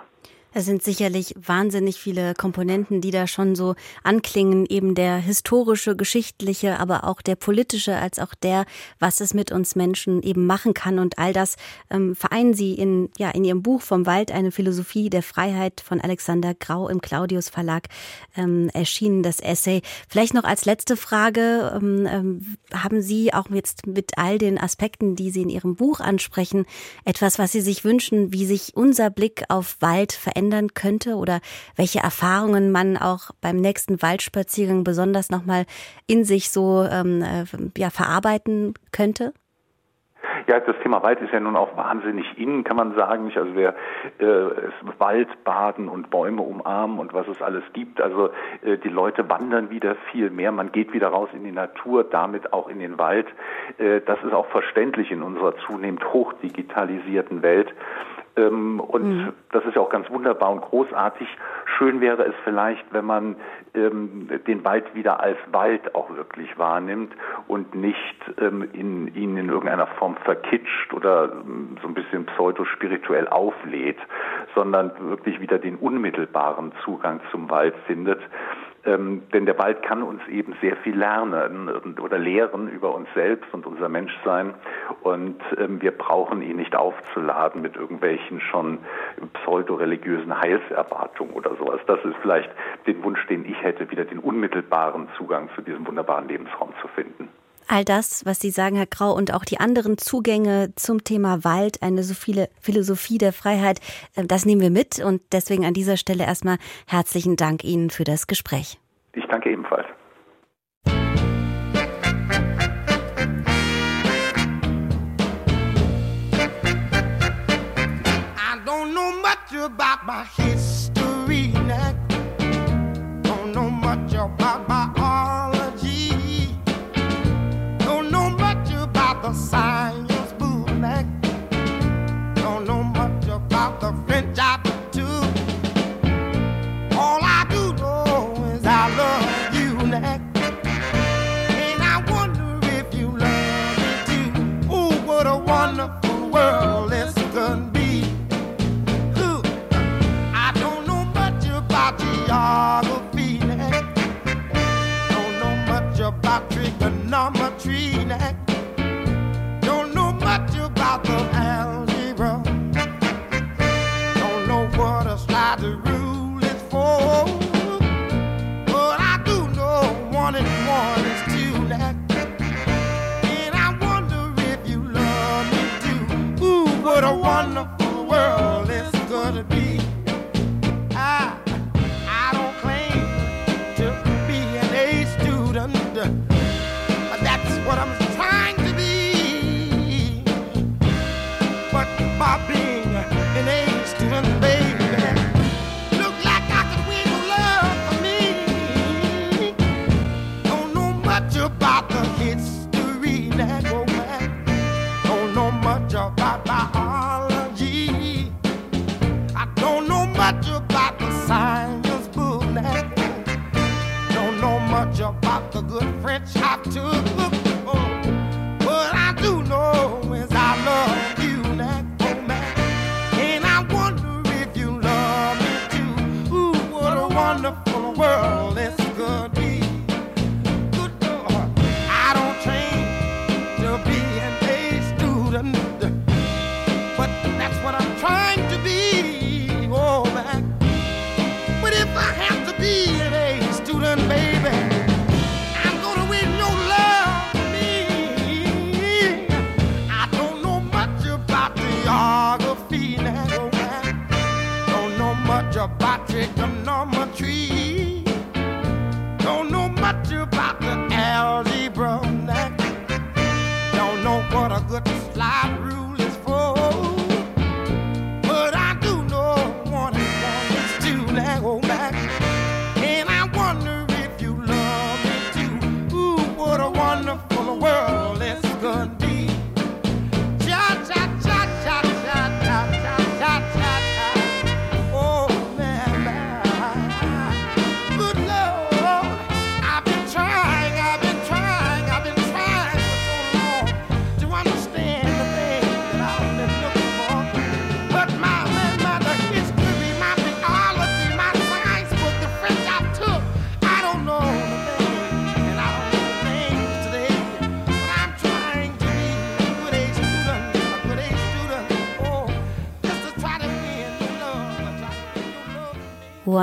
Es sind sicherlich wahnsinnig viele Komponenten, die da schon so anklingen, eben der historische, geschichtliche, aber auch der politische, als auch der, was es mit uns Menschen eben machen kann. Und all das ähm, vereinen Sie in, ja, in Ihrem Buch Vom Wald, eine Philosophie der Freiheit von Alexander Grau im Claudius Verlag ähm, erschienen, das Essay. Vielleicht noch als letzte Frage, ähm, ähm, haben Sie auch jetzt mit all den Aspekten, die Sie in Ihrem Buch ansprechen, etwas, was Sie sich wünschen, wie sich unser Blick auf Wald verändert? Verändern könnte oder welche Erfahrungen man auch beim nächsten Waldspaziergang besonders nochmal in sich so ähm, äh, ja, verarbeiten könnte? Ja, das Thema Wald ist ja nun auch wahnsinnig innen, kann man sagen. Also wer äh, Wald baden und Bäume umarmen und was es alles gibt. Also äh, die Leute wandern wieder viel mehr. Man geht wieder raus in die Natur, damit auch in den Wald. Äh, das ist auch verständlich in unserer zunehmend hochdigitalisierten Welt. Ähm, und mhm. das ist ja auch ganz wunderbar und großartig. Schön wäre es vielleicht, wenn man ähm, den Wald wieder als Wald auch wirklich wahrnimmt und nicht ähm, in, ihn in irgendeiner Form verkitscht oder ähm, so ein bisschen pseudospirituell auflädt, sondern wirklich wieder den unmittelbaren Zugang zum Wald findet. Ähm, denn der Wald kann uns eben sehr viel lernen oder lehren über uns selbst und unser Menschsein. Und ähm, wir brauchen ihn nicht aufzuladen mit irgendwelchen schon pseudoreligiösen Heilserwartungen oder sowas. Das ist vielleicht den Wunsch, den ich hätte, wieder den unmittelbaren Zugang zu diesem wunderbaren Lebensraum zu finden. All das, was Sie sagen, Herr Grau, und auch die anderen Zugänge zum Thema Wald, eine so viele Philosophie der Freiheit, äh, das nehmen wir mit. Und deswegen an dieser Stelle erstmal herzlichen Dank Ihnen für das Gespräch. Ich danke ebenfalls. I don't know much about my history, Don't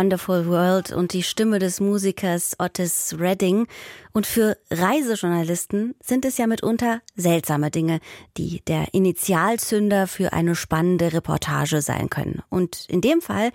Wonderful World und die Stimme des Musikers Otis Redding. Und für Reisejournalisten sind es ja mitunter seltsame Dinge, die der Initialzünder für eine spannende Reportage sein können. Und in dem Fall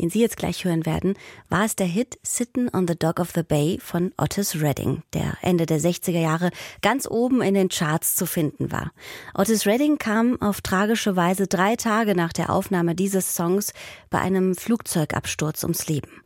den Sie jetzt gleich hören werden, war es der Hit Sittin' on the Dock of the Bay von Otis Redding, der Ende der 60er Jahre ganz oben in den Charts zu finden war. Otis Redding kam auf tragische Weise drei Tage nach der Aufnahme dieses Songs bei einem Flugzeugabsturz ums Leben.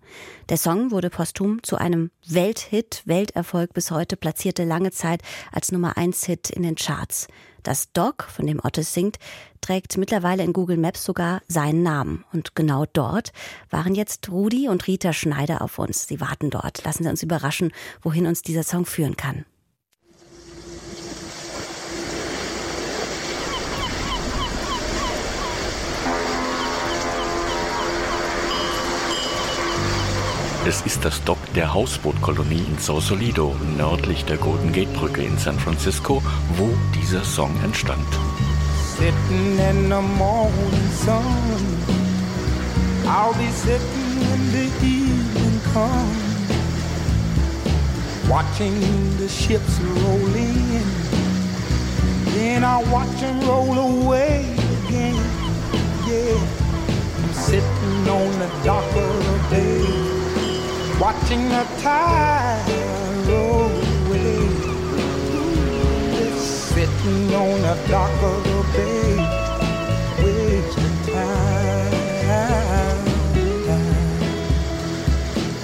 Der Song wurde posthum zu einem Welthit, Welterfolg bis heute, platzierte lange Zeit als Nummer 1 Hit in den Charts. Das Dog, von dem Otis singt, trägt mittlerweile in Google Maps sogar seinen Namen. Und genau dort waren jetzt Rudi und Rita Schneider auf uns. Sie warten dort. Lassen Sie uns überraschen, wohin uns dieser Song führen kann. Es ist das Dock der Hausbootkolonie in Sausalito, nördlich der Golden Gate Brücke in San Francisco, wo dieser Song entstand. Sitting in the morning sun, I'll be sitting when the evening comes, watching the ships roll in, then I'll watch them roll away again. Yeah, I'm sitting on the dock of the bay watching the tide roll away. Sitting on dock of the bay, time.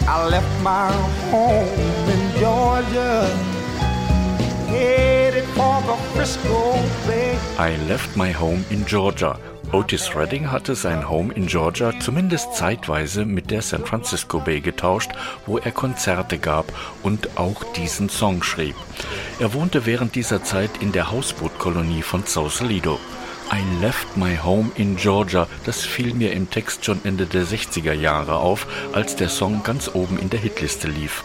I left my home in Georgia. Headed for the Frisco Bay. I left my home in Georgia Otis Redding hatte sein Home in Georgia zumindest zeitweise mit der San Francisco Bay getauscht, wo er Konzerte gab und auch diesen Song schrieb. Er wohnte während dieser Zeit in der Hausbootkolonie von Sausalito. I left my home in Georgia, das fiel mir im Text schon Ende der 60er Jahre auf, als der Song ganz oben in der Hitliste lief.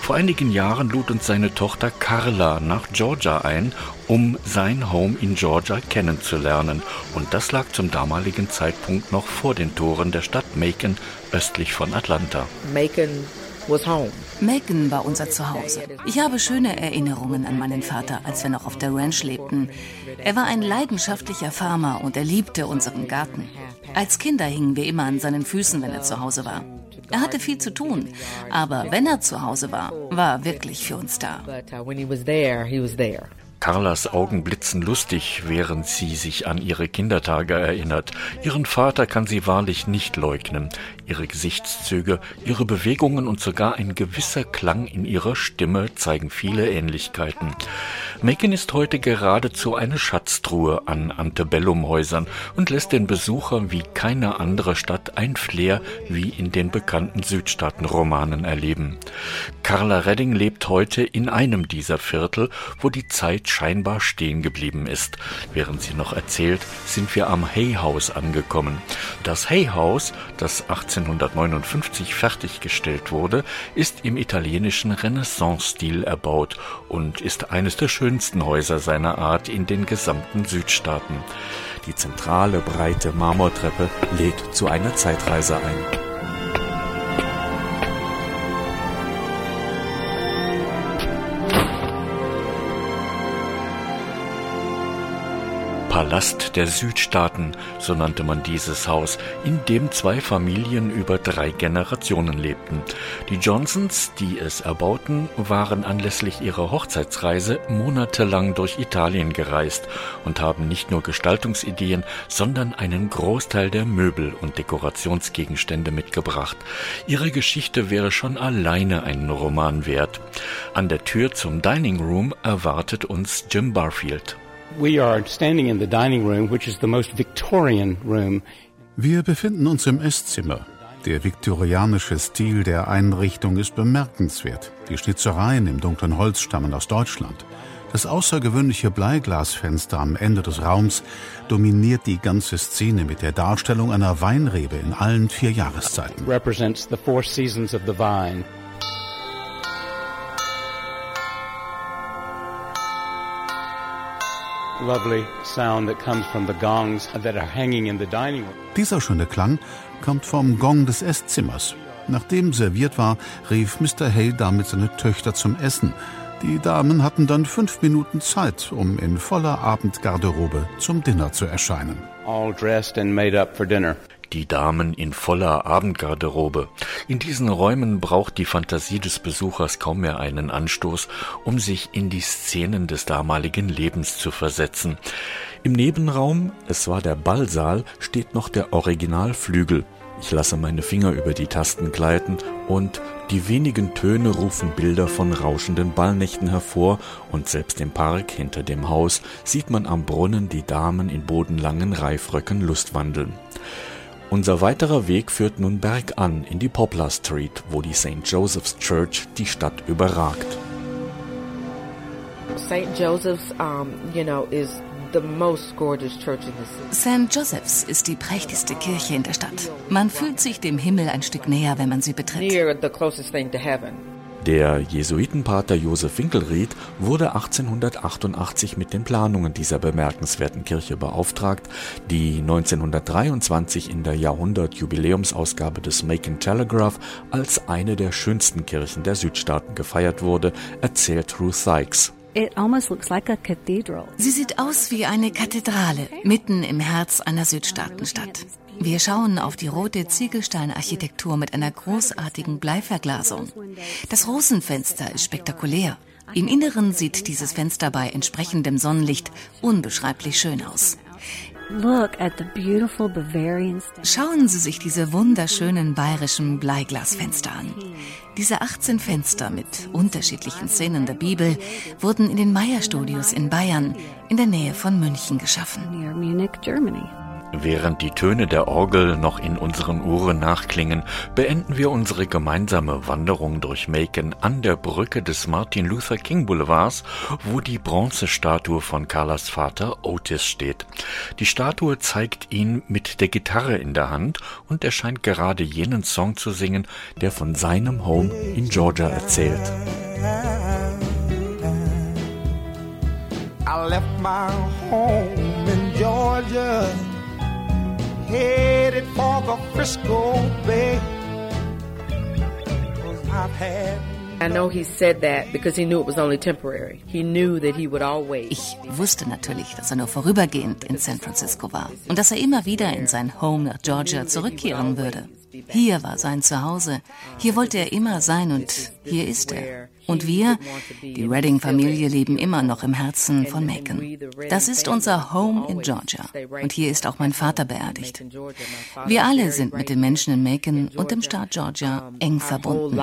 Vor einigen Jahren lud uns seine Tochter Carla nach Georgia ein, um sein Home in Georgia kennenzulernen. Und das lag zum damaligen Zeitpunkt noch vor den Toren der Stadt Macon östlich von Atlanta. Macon was home. Macon war unser Zuhause. Ich habe schöne Erinnerungen an meinen Vater, als wir noch auf der Ranch lebten. Er war ein leidenschaftlicher Farmer und er liebte unseren Garten. Als Kinder hingen wir immer an seinen Füßen, wenn er zu Hause war. Er hatte viel zu tun, aber wenn er zu Hause war, war er wirklich für uns da. Carlas Augen blitzen lustig, während sie sich an ihre Kindertage erinnert. Ihren Vater kann sie wahrlich nicht leugnen. Ihre Gesichtszüge, ihre Bewegungen und sogar ein gewisser Klang in ihrer Stimme zeigen viele Ähnlichkeiten. Macon ist heute geradezu eine Schatztruhe an Antebellum-Häusern und lässt den Besucher wie keine andere Stadt ein Flair wie in den bekannten Südstaaten-Romanen erleben. Carla Redding lebt heute in einem dieser Viertel, wo die Zeit scheinbar stehen geblieben ist. Während sie noch erzählt, sind wir am Hay House angekommen. Das Hay House, das 1859 fertiggestellt wurde, ist im italienischen Renaissance-Stil erbaut und ist eines der schönsten Häuser seiner Art in den gesamten Südstaaten. Die zentrale breite Marmortreppe lädt zu einer Zeitreise ein. Palast der Südstaaten, so nannte man dieses Haus, in dem zwei Familien über drei Generationen lebten. Die Johnsons, die es erbauten, waren anlässlich ihrer Hochzeitsreise monatelang durch Italien gereist und haben nicht nur Gestaltungsideen, sondern einen Großteil der Möbel und Dekorationsgegenstände mitgebracht. Ihre Geschichte wäre schon alleine einen Roman wert. An der Tür zum Dining Room erwartet uns Jim Barfield. Wir befinden uns im Esszimmer. Der viktorianische Stil der Einrichtung ist bemerkenswert. Die Schnitzereien im dunklen Holz stammen aus Deutschland. Das außergewöhnliche Bleiglasfenster am Ende des Raums dominiert die ganze Szene mit der Darstellung einer Weinrebe in allen vier Jahreszeiten. Represents the four seasons of the vine. Dieser schöne Klang kommt vom Gong des Esszimmers. Nachdem serviert war, rief Mr. Hay damit seine Töchter zum Essen. Die Damen hatten dann fünf Minuten Zeit, um in voller Abendgarderobe zum Dinner zu erscheinen. All dressed and made up for dinner die Damen in voller Abendgarderobe. In diesen Räumen braucht die Fantasie des Besuchers kaum mehr einen Anstoß, um sich in die Szenen des damaligen Lebens zu versetzen. Im Nebenraum, es war der Ballsaal, steht noch der Originalflügel. Ich lasse meine Finger über die Tasten gleiten und die wenigen Töne rufen Bilder von rauschenden Ballnächten hervor und selbst im Park hinter dem Haus sieht man am Brunnen die Damen in bodenlangen Reifröcken Lustwandeln. Unser weiterer Weg führt nun bergan in die Poplar Street, wo die St. Joseph's Church die Stadt überragt. St. Joseph's, um, you know, is St. Joseph's ist die prächtigste Kirche in der Stadt. Man fühlt sich dem Himmel ein Stück näher, wenn man sie betritt. Der Jesuitenpater Josef Winkelried wurde 1888 mit den Planungen dieser bemerkenswerten Kirche beauftragt, die 1923 in der Jahrhundertjubiläumsausgabe des Macon Telegraph als eine der schönsten Kirchen der Südstaaten gefeiert wurde, erzählt Ruth Sykes. Sie sieht aus wie eine Kathedrale mitten im Herz einer Südstaatenstadt. Wir schauen auf die rote Ziegelsteinarchitektur mit einer großartigen Bleiverglasung. Das Rosenfenster ist spektakulär. Im Inneren sieht dieses Fenster bei entsprechendem Sonnenlicht unbeschreiblich schön aus. Schauen Sie sich diese wunderschönen bayerischen Bleiglasfenster an. Diese 18 Fenster mit unterschiedlichen Szenen der Bibel wurden in den Meyer Studios in Bayern in der Nähe von München geschaffen. Während die Töne der Orgel noch in unseren Ohren nachklingen, beenden wir unsere gemeinsame Wanderung durch Macon an der Brücke des Martin Luther King Boulevards, wo die Bronzestatue von Carlas Vater Otis steht. Die Statue zeigt ihn mit der Gitarre in der Hand und er scheint gerade jenen Song zu singen, der von seinem Home in Georgia erzählt. I left my home in Georgia headed for the Frisco Bay. Ich wusste natürlich, dass er nur vorübergehend in San Francisco war und dass er immer wieder in sein Home nach Georgia zurückkehren würde. Hier war sein Zuhause, hier wollte er immer sein und hier ist er. Und wir, die Redding-Familie, leben immer noch im Herzen von Macon. Das ist unser Home in Georgia. Und hier ist auch mein Vater beerdigt. Wir alle sind mit den Menschen in Macon und dem Staat Georgia eng verbunden.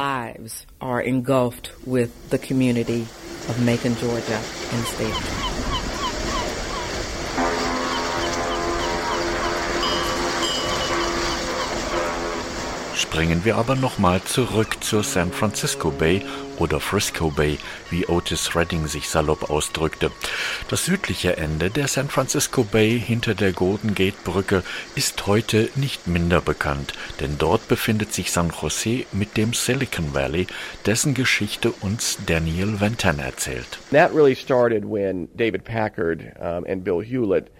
Macon, Georgia, and state. Springen wir aber nochmal zurück zur San Francisco Bay oder Frisco Bay, wie Otis Redding sich salopp ausdrückte. Das südliche Ende der San Francisco Bay hinter der Golden Gate Brücke ist heute nicht minder bekannt, denn dort befindet sich San Jose mit dem Silicon Valley, dessen Geschichte uns Daniel Ventan erzählt. That really started when David Packard um, and Bill Hewlett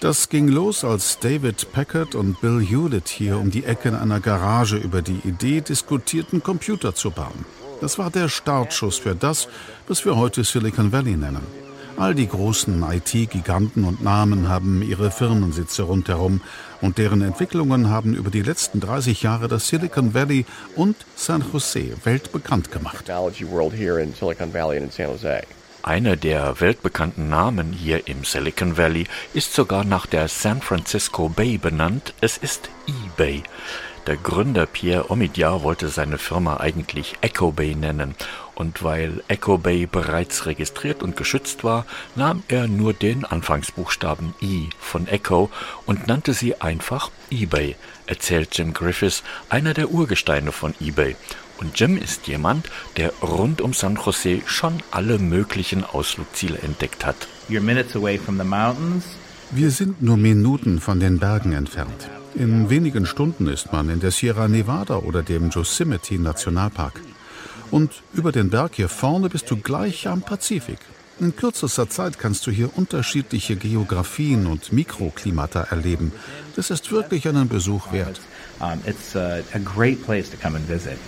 das ging los, als David Packard und Bill Hewlett hier um die Ecke in einer Garage über die Idee diskutierten, Computer zu bauen. Das war der Startschuss für das, was wir heute Silicon Valley nennen. All die großen IT-Giganten und Namen haben ihre Firmensitze rundherum und deren Entwicklungen haben über die letzten 30 Jahre das Silicon Valley und San Jose weltbekannt gemacht. Einer der weltbekannten Namen hier im Silicon Valley ist sogar nach der San Francisco Bay benannt. Es ist eBay. Der Gründer Pierre Omidyar wollte seine Firma eigentlich Echo Bay nennen. Und weil Echo Bay bereits registriert und geschützt war, nahm er nur den Anfangsbuchstaben I von Echo und nannte sie einfach eBay, erzählt Jim Griffiths, einer der Urgesteine von eBay. Und Jim ist jemand, der rund um San Jose schon alle möglichen Ausflugsziele entdeckt hat. Wir sind nur Minuten von den Bergen entfernt. In wenigen Stunden ist man in der Sierra Nevada oder dem Yosemite Nationalpark. Und über den Berg hier vorne bist du gleich am Pazifik. In kürzester Zeit kannst du hier unterschiedliche Geografien und Mikroklimata erleben. Das ist wirklich einen Besuch wert. It's a great place to come and visit.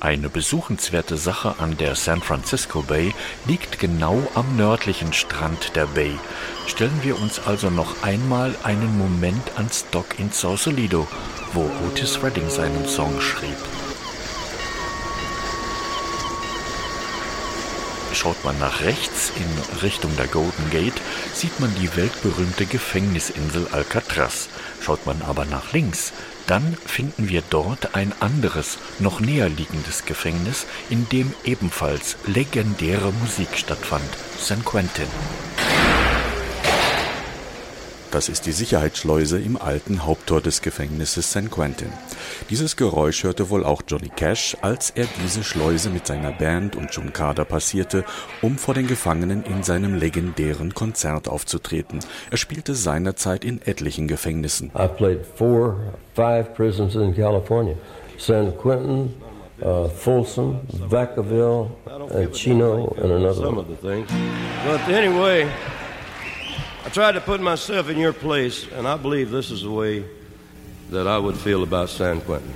Eine besuchenswerte Sache an der San Francisco Bay liegt genau am nördlichen Strand der Bay. Stellen wir uns also noch einmal einen Moment ans Dock in Sausalito, wo Otis Redding seinen Song schrieb. Schaut man nach rechts in Richtung der Golden Gate, sieht man die weltberühmte Gefängnisinsel Alcatraz. Schaut man aber nach links, dann finden wir dort ein anderes, noch näher liegendes Gefängnis, in dem ebenfalls legendäre Musik stattfand, San Quentin. Das ist die Sicherheitsschleuse im alten Haupttor des Gefängnisses San Quentin. Dieses Geräusch hörte wohl auch Johnny Cash, als er diese Schleuse mit seiner Band und June Carter passierte, um vor den Gefangenen in seinem legendären Konzert aufzutreten. Er spielte seinerzeit in etlichen Gefängnissen. I played four, five prisons in California. San Quentin, uh, Folsom, Vacaville, and Chino, and another one. But anyway, I tried to put myself in your place, and I believe this is the way that I would feel about San Quentin.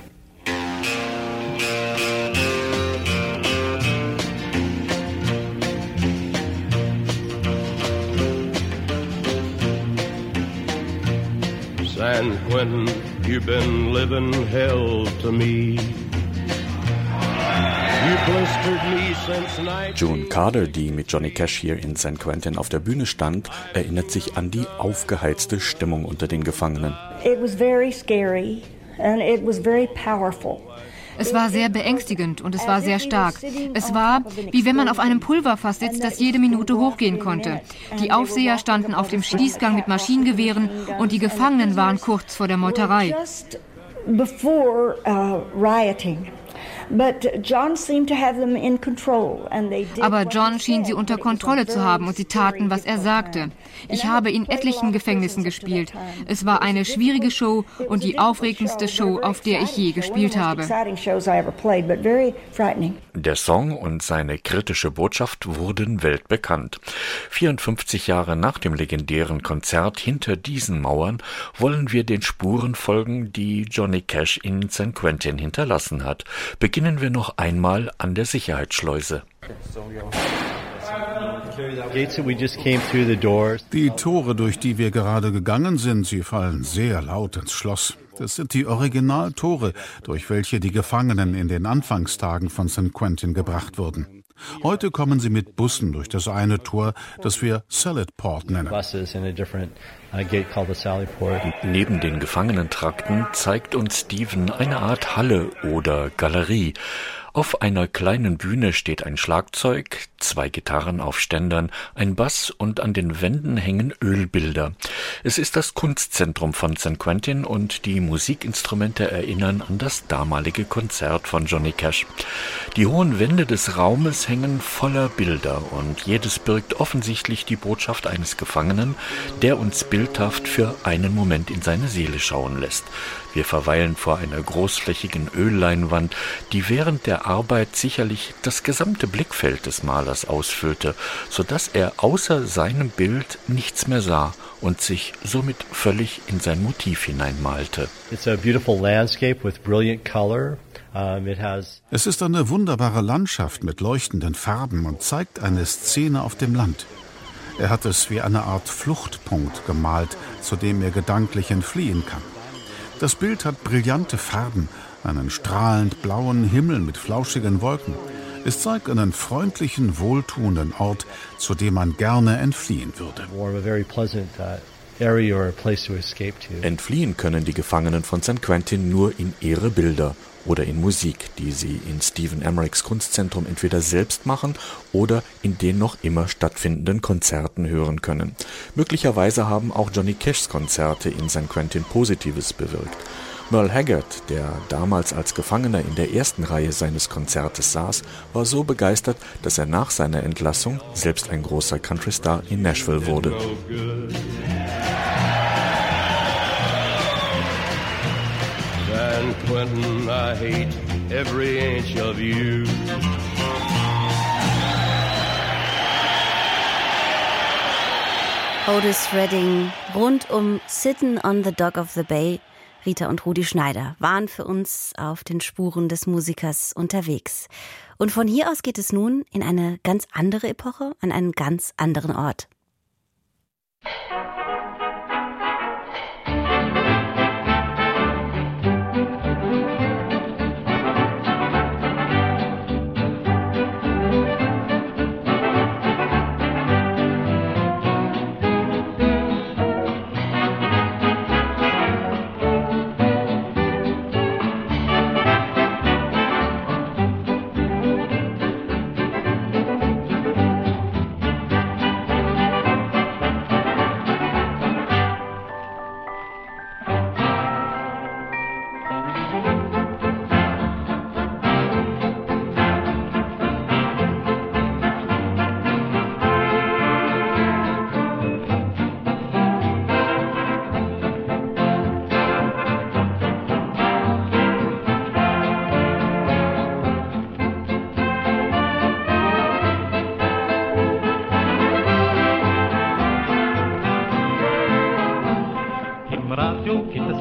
San Quentin, you've been living hell to me. June Carter, die mit Johnny Cash hier in San Quentin auf der Bühne stand, erinnert sich an die aufgeheizte Stimmung unter den Gefangenen. It was very scary and it was very powerful. Es war sehr beängstigend und es war sehr stark. Es war, wie wenn man auf einem Pulverfass sitzt, das jede Minute hochgehen konnte. Die Aufseher standen auf dem Schließgang mit Maschinengewehren und die Gefangenen waren kurz vor der Meuterei. Before uh, rioting. Aber John schien sie unter Kontrolle zu haben und sie taten, was er sagte. Ich habe in etlichen Gefängnissen gespielt. Es war eine schwierige Show und die aufregendste Show, auf der ich je gespielt habe. Der Song und seine kritische Botschaft wurden weltbekannt. 54 Jahre nach dem legendären Konzert hinter diesen Mauern wollen wir den Spuren folgen, die Johnny Cash in San Quentin hinterlassen hat. Beginnen wir noch einmal an der Sicherheitsschleuse. Die Tore, durch die wir gerade gegangen sind, sie fallen sehr laut ins Schloss. Das sind die Originaltore, durch welche die Gefangenen in den Anfangstagen von St. Quentin gebracht wurden. Heute kommen sie mit Bussen durch das eine Tor, das wir Salad Port nennen. Neben den Gefangenentrakten zeigt uns Stephen eine Art Halle oder Galerie. Auf einer kleinen Bühne steht ein Schlagzeug, zwei Gitarren auf Ständern, ein Bass und an den Wänden hängen Ölbilder. Es ist das Kunstzentrum von St. Quentin und die Musikinstrumente erinnern an das damalige Konzert von Johnny Cash. Die hohen Wände des Raumes hängen voller Bilder und jedes birgt offensichtlich die Botschaft eines Gefangenen, der uns bildhaft für einen Moment in seine Seele schauen lässt. Wir verweilen vor einer großflächigen Ölleinwand, die während der Arbeit sicherlich das gesamte Blickfeld des Malers ausfüllte, so dass er außer seinem Bild nichts mehr sah und sich somit völlig in sein Motiv hineinmalte. Es ist eine wunderbare Landschaft mit leuchtenden Farben und zeigt eine Szene auf dem Land. Er hat es wie eine Art Fluchtpunkt gemalt, zu dem er gedanklich entfliehen kann. Das Bild hat brillante Farben, einen strahlend blauen Himmel mit flauschigen Wolken. Es zeigt einen freundlichen, wohltuenden Ort, zu dem man gerne entfliehen würde. Entfliehen können die Gefangenen von St. Quentin nur in ihre Bilder oder in Musik, die sie in Stephen Emmerichs Kunstzentrum entweder selbst machen oder in den noch immer stattfindenden Konzerten hören können. Möglicherweise haben auch Johnny Cashs Konzerte in St. Quentin Positives bewirkt. Merle Haggard, der damals als Gefangener in der ersten Reihe seines Konzertes saß, war so begeistert, dass er nach seiner Entlassung selbst ein großer Countrystar in Nashville wurde. San Quentin, I hate every inch of you. Otis Redding rund um Sitting on the Dock of the Bay Rita und Rudi Schneider waren für uns auf den Spuren des Musikers unterwegs. Und von hier aus geht es nun in eine ganz andere Epoche, an einen ganz anderen Ort.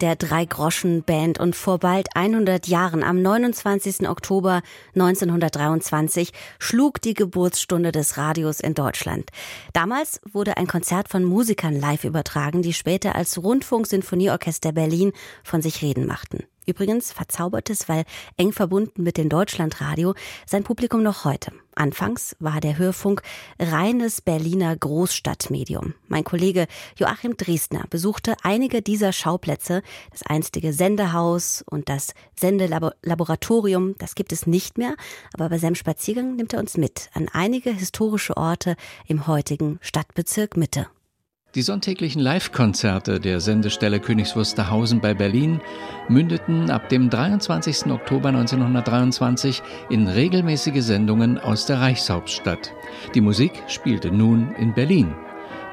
der Drei-Groschen-Band und vor bald 100 Jahren, am 29. Oktober 1923, schlug die Geburtsstunde des Radios in Deutschland. Damals wurde ein Konzert von Musikern live übertragen, die später als Rundfunk-Sinfonieorchester Berlin von sich reden machten. Übrigens verzaubert es, weil eng verbunden mit dem Deutschlandradio, sein Publikum noch heute. Anfangs war der Hörfunk reines Berliner Großstadtmedium. Mein Kollege Joachim Driesner besuchte einige dieser Schauplätze. Das einstige Sendehaus und das Sendelaboratorium, das gibt es nicht mehr. Aber bei seinem Spaziergang nimmt er uns mit an einige historische Orte im heutigen Stadtbezirk Mitte. Die sonntäglichen Live-Konzerte der Sendestelle Königs Wusterhausen bei Berlin mündeten ab dem 23. Oktober 1923 in regelmäßige Sendungen aus der Reichshauptstadt. Die Musik spielte nun in Berlin.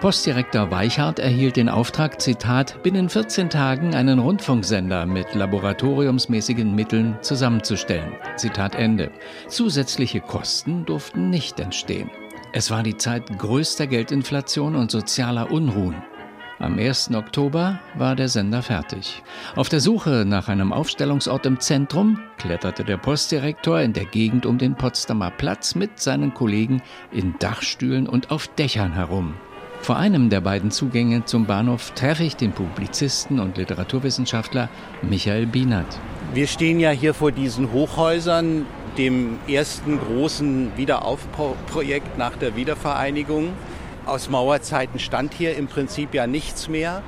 Postdirektor Weichhardt erhielt den Auftrag, Zitat, binnen 14 Tagen einen Rundfunksender mit laboratoriumsmäßigen Mitteln zusammenzustellen. Zitat Ende. Zusätzliche Kosten durften nicht entstehen. Es war die Zeit größter Geldinflation und sozialer Unruhen. Am 1. Oktober war der Sender fertig. Auf der Suche nach einem Aufstellungsort im Zentrum kletterte der Postdirektor in der Gegend um den Potsdamer Platz mit seinen Kollegen in Dachstühlen und auf Dächern herum. Vor einem der beiden Zugänge zum Bahnhof treffe ich den Publizisten und Literaturwissenschaftler Michael Bienert. Wir stehen ja hier vor diesen Hochhäusern, dem ersten großen Wiederaufbauprojekt nach der Wiedervereinigung. Aus Mauerzeiten stand hier im Prinzip ja nichts mehr.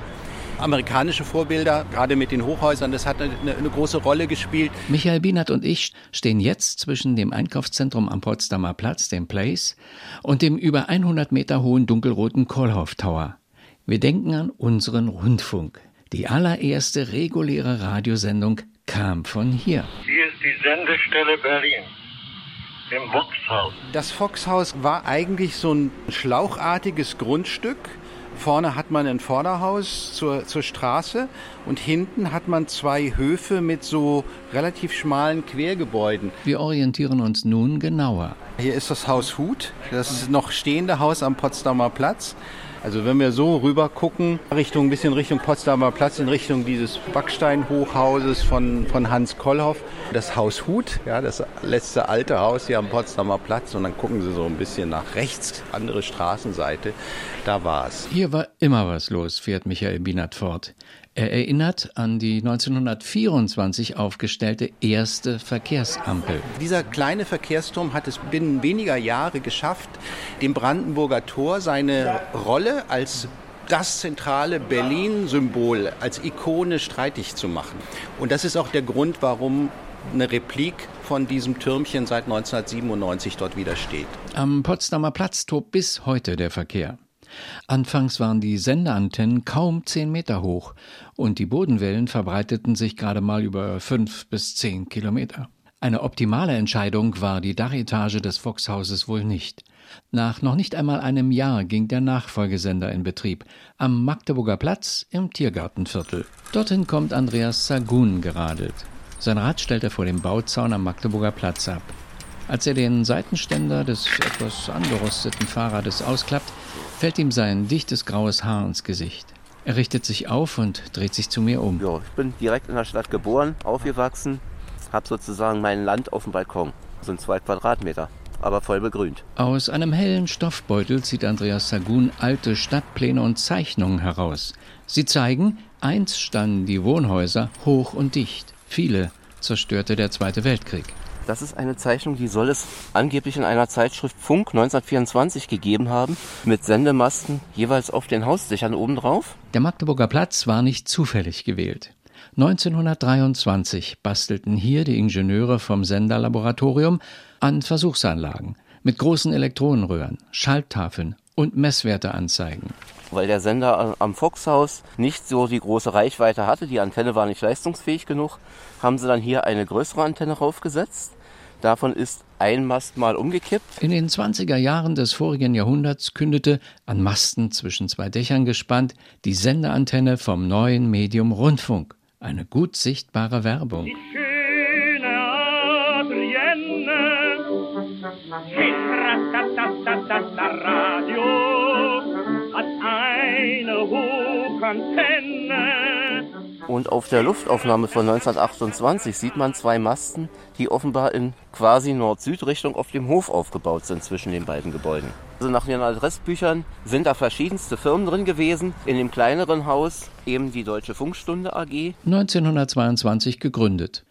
Amerikanische Vorbilder, gerade mit den Hochhäusern, das hat eine, eine große Rolle gespielt. Michael Bienert und ich stehen jetzt zwischen dem Einkaufszentrum am Potsdamer Platz, dem Place, und dem über 100 Meter hohen dunkelroten Kohlhoff Tower. Wir denken an unseren Rundfunk. Die allererste reguläre Radiosendung kam von hier. Hier ist die Sendestelle Berlin. Im Foxhaus. Das Foxhaus war eigentlich so ein schlauchartiges Grundstück. Vorne hat man ein Vorderhaus zur, zur Straße und hinten hat man zwei Höfe mit so relativ schmalen Quergebäuden. Wir orientieren uns nun genauer. Hier ist das Haus Huth, das ist noch stehende Haus am Potsdamer Platz. Also wenn wir so rüber gucken, Richtung, ein bisschen Richtung Potsdamer Platz, in Richtung dieses Backsteinhochhauses von, von Hans Kollhoff, das Haus Huth, ja, das letzte alte Haus hier am Potsdamer Platz und dann gucken Sie so ein bisschen nach rechts, andere Straßenseite, da war es. Hier war immer was los, fährt Michael Bienert fort. Er erinnert an die 1924 aufgestellte erste Verkehrsampel. Dieser kleine Verkehrsturm hat es binnen weniger Jahre geschafft, dem Brandenburger Tor seine Rolle als das zentrale Berlin-Symbol, als Ikone streitig zu machen. Und das ist auch der Grund, warum eine Replik von diesem Türmchen seit 1997 dort wieder steht. Am Potsdamer Platz tobt bis heute der Verkehr. Anfangs waren die Sendeantennen kaum zehn Meter hoch und die Bodenwellen verbreiteten sich gerade mal über fünf bis zehn Kilometer. Eine optimale Entscheidung war die Dachetage des Foxhauses wohl nicht. Nach noch nicht einmal einem Jahr ging der Nachfolgesender in Betrieb, am Magdeburger Platz im Tiergartenviertel. Dorthin kommt Andreas Sagun geradelt. Sein Rad stellt er vor dem Bauzaun am Magdeburger Platz ab. Als er den Seitenständer des etwas angerosteten Fahrrades ausklappt, fällt ihm sein dichtes graues Haar ins Gesicht. Er richtet sich auf und dreht sich zu mir um. Ja, ich bin direkt in der Stadt geboren, aufgewachsen, habe sozusagen mein Land auf dem Balkon. Das sind zwei Quadratmeter, aber voll begrünt. Aus einem hellen Stoffbeutel zieht Andreas Sagun alte Stadtpläne und Zeichnungen heraus. Sie zeigen, einst standen die Wohnhäuser hoch und dicht. Viele zerstörte der Zweite Weltkrieg. Das ist eine Zeichnung, die soll es angeblich in einer Zeitschrift Funk 1924 gegeben haben, mit Sendemasten jeweils auf den Hausdächern obendrauf. Der Magdeburger Platz war nicht zufällig gewählt. 1923 bastelten hier die Ingenieure vom Senderlaboratorium an Versuchsanlagen mit großen Elektronenröhren, Schalttafeln und Messwerteanzeigen. Weil der Sender am Foxhaus nicht so die große Reichweite hatte, die Antenne war nicht leistungsfähig genug, haben sie dann hier eine größere Antenne raufgesetzt Davon ist ein Mast mal umgekippt. In den 20er Jahren des vorigen Jahrhunderts kündete, an Masten zwischen zwei Dächern gespannt, die Sendeantenne vom neuen Medium Rundfunk. Eine gut sichtbare Werbung. Die schöne Adrienne, Radio hat eine Hochantenne. Und auf der Luftaufnahme von 1928 sieht man zwei Masten, die offenbar in quasi Nord-Süd-Richtung auf dem Hof aufgebaut sind zwischen den beiden Gebäuden. Also nach den Adressbüchern sind da verschiedenste Firmen drin gewesen. In dem kleineren Haus eben die Deutsche Funkstunde AG. 1922 gegründet.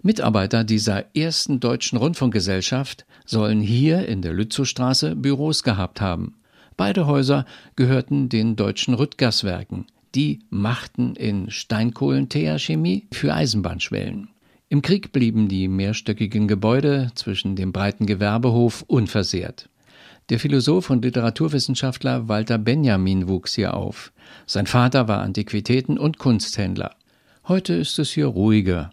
Mitarbeiter dieser ersten deutschen Rundfunkgesellschaft sollen hier in der Lützowstraße Büros gehabt haben. Beide Häuser gehörten den deutschen Rüttgerswerken. Die machten in Steinkohlenteerchemie für Eisenbahnschwellen. Im Krieg blieben die mehrstöckigen Gebäude zwischen dem breiten Gewerbehof unversehrt. Der Philosoph und Literaturwissenschaftler Walter Benjamin wuchs hier auf. Sein Vater war Antiquitäten- und Kunsthändler. Heute ist es hier ruhiger.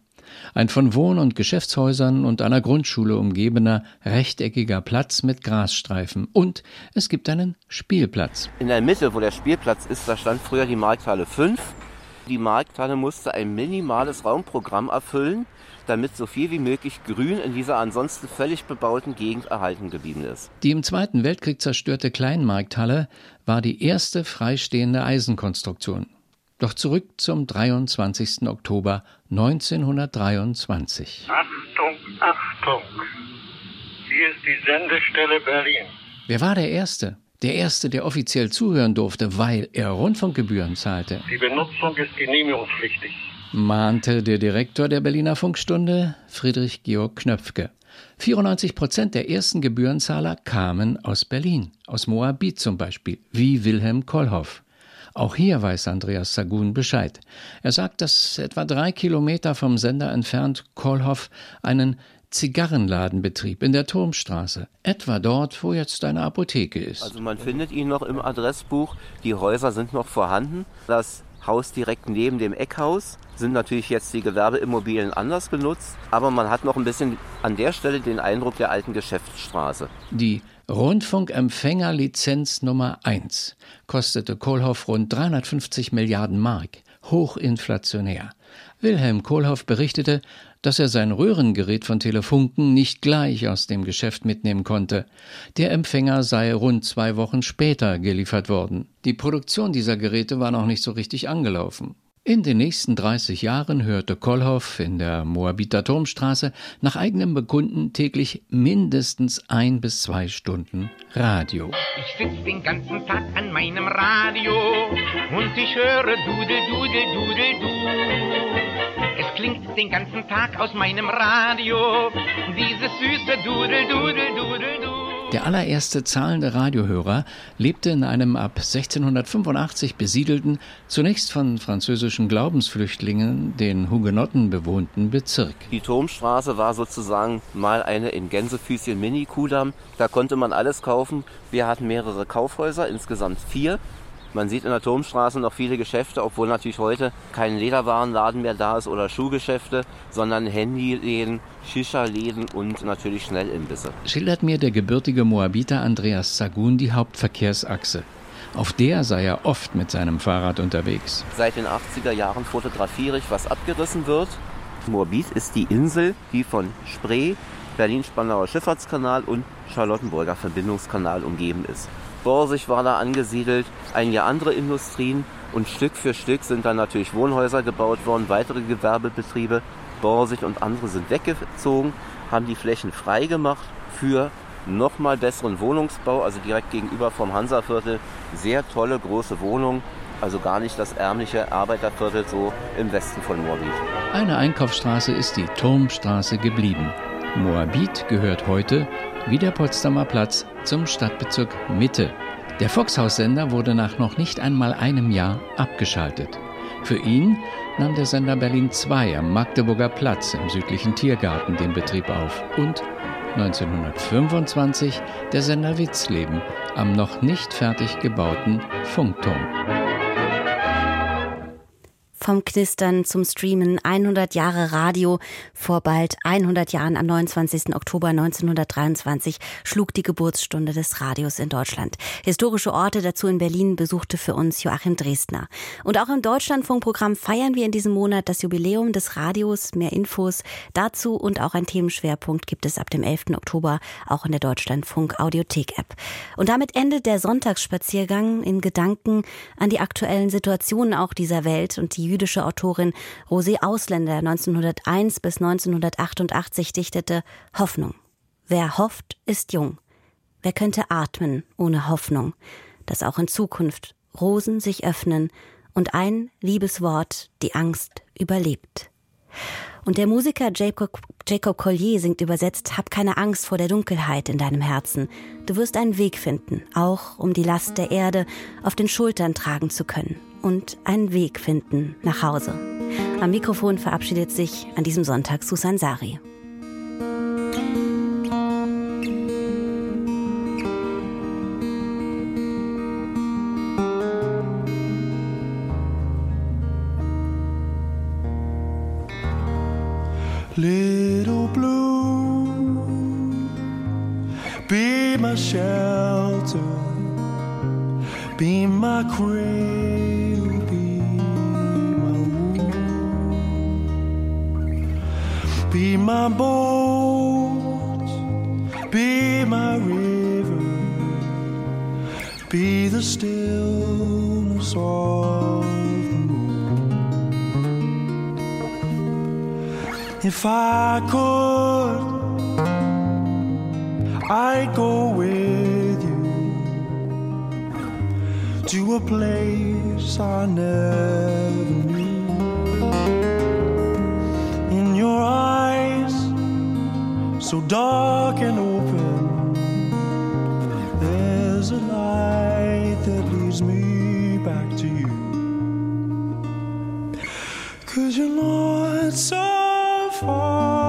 Ein von Wohn- und Geschäftshäusern und einer Grundschule umgebener rechteckiger Platz mit Grasstreifen. Und es gibt einen Spielplatz. In der Mitte, wo der Spielplatz ist, da stand früher die Markthalle 5. Die Markthalle musste ein minimales Raumprogramm erfüllen, damit so viel wie möglich Grün in dieser ansonsten völlig bebauten Gegend erhalten geblieben ist. Die im Zweiten Weltkrieg zerstörte Kleinmarkthalle war die erste freistehende Eisenkonstruktion. Doch zurück zum 23. Oktober 1923. Achtung, Achtung! Hier ist die Sendestelle Berlin. Wer war der Erste? Der Erste, der offiziell zuhören durfte, weil er Rundfunkgebühren zahlte. Die Benutzung ist genehmigungspflichtig. mahnte der Direktor der Berliner Funkstunde, Friedrich Georg Knöpfke. 94 Prozent der ersten Gebührenzahler kamen aus Berlin, aus Moabit zum Beispiel, wie Wilhelm Kollhoff. Auch hier weiß Andreas Sagun Bescheid. Er sagt, dass etwa drei Kilometer vom Sender entfernt Kollhoff einen Zigarrenladenbetrieb in der Turmstraße, etwa dort, wo jetzt eine Apotheke ist. Also man findet ihn noch im Adressbuch. Die Häuser sind noch vorhanden. Das Haus direkt neben dem Eckhaus sind natürlich jetzt die Gewerbeimmobilien anders genutzt, aber man hat noch ein bisschen an der Stelle den Eindruck der alten Geschäftsstraße. Die Rundfunkempfängerlizenz Nummer 1 kostete Kohlhoff rund 350 Milliarden Mark, hochinflationär. Wilhelm Kohlhoff berichtete, dass er sein Röhrengerät von Telefunken nicht gleich aus dem Geschäft mitnehmen konnte. Der Empfänger sei rund zwei Wochen später geliefert worden. Die Produktion dieser Geräte war noch nicht so richtig angelaufen. In den nächsten 30 Jahren hörte Kollhoff in der Moabiter Turmstraße nach eigenem Bekunden täglich mindestens ein bis zwei Stunden Radio. Ich sitz den ganzen Tag an meinem Radio und ich höre Dudel, Dudel, Dudel, du. Es klingt den ganzen Tag aus meinem Radio dieses süße Dudel, Dudel, Dudel, du. Der allererste zahlende Radiohörer lebte in einem ab 1685 besiedelten, zunächst von französischen Glaubensflüchtlingen, den Hugenotten bewohnten Bezirk. Die Turmstraße war sozusagen mal eine in Gänsefüßchen Mini-Kudamm. Da konnte man alles kaufen. Wir hatten mehrere Kaufhäuser, insgesamt vier. Man sieht in der Turmstraße noch viele Geschäfte, obwohl natürlich heute kein Lederwarenladen mehr da ist oder Schuhgeschäfte, sondern Handyläden, Shisha-Läden und natürlich Schnellimbisse. Schildert mir der gebürtige Moabiter Andreas Sagun die Hauptverkehrsachse. Auf der sei er oft mit seinem Fahrrad unterwegs. Seit den 80er Jahren fotografiere ich, was abgerissen wird. Moabit ist die Insel, die von Spree, Berlin-Spandauer Schifffahrtskanal und Charlottenburger Verbindungskanal umgeben ist. Borsig war da angesiedelt, einige andere Industrien und Stück für Stück sind dann natürlich Wohnhäuser gebaut worden, weitere Gewerbebetriebe. Borsig und andere sind weggezogen, haben die Flächen freigemacht für nochmal besseren Wohnungsbau, also direkt gegenüber vom Hansaviertel. Sehr tolle große Wohnungen, also gar nicht das ärmliche Arbeiterviertel so im Westen von Moabit. Eine Einkaufsstraße ist die Turmstraße geblieben. Moabit gehört heute, wie der Potsdamer Platz, zum Stadtbezirk Mitte. Der Foxhaus-Sender wurde nach noch nicht einmal einem Jahr abgeschaltet. Für ihn nahm der Sender Berlin 2 am Magdeburger Platz im südlichen Tiergarten den Betrieb auf und 1925 der Sender Witzleben am noch nicht fertig gebauten Funkturm. Vom Knistern zum Streamen 100 Jahre Radio. Vor bald 100 Jahren am 29. Oktober 1923 schlug die Geburtsstunde des Radios in Deutschland. Historische Orte dazu in Berlin besuchte für uns Joachim Dresdner. Und auch im Deutschlandfunkprogramm feiern wir in diesem Monat das Jubiläum des Radios. Mehr Infos dazu und auch ein Themenschwerpunkt gibt es ab dem 11. Oktober auch in der Deutschlandfunk Audiothek App. Und damit endet der Sonntagsspaziergang in Gedanken an die aktuellen Situationen auch dieser Welt und die jüdische Autorin Rosé Ausländer 1901 bis 1988 dichtete Hoffnung. Wer hofft, ist jung. Wer könnte atmen ohne Hoffnung, dass auch in Zukunft Rosen sich öffnen und ein Liebeswort die Angst überlebt. Und der Musiker Jacob, Jacob Collier singt übersetzt, Hab keine Angst vor der Dunkelheit in deinem Herzen. Du wirst einen Weg finden, auch um die Last der Erde auf den Schultern tragen zu können. Und einen Weg finden nach Hause. Am Mikrofon verabschiedet sich an diesem Sonntag Susan Sari. Little blue, be my shelter, be my cradle, be my boat, be my river, be the stillness of the moon. If I could, I'd go with you to a place I never knew. So dark and open, there's a light that leads me back to you. Cause you're not so far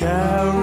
to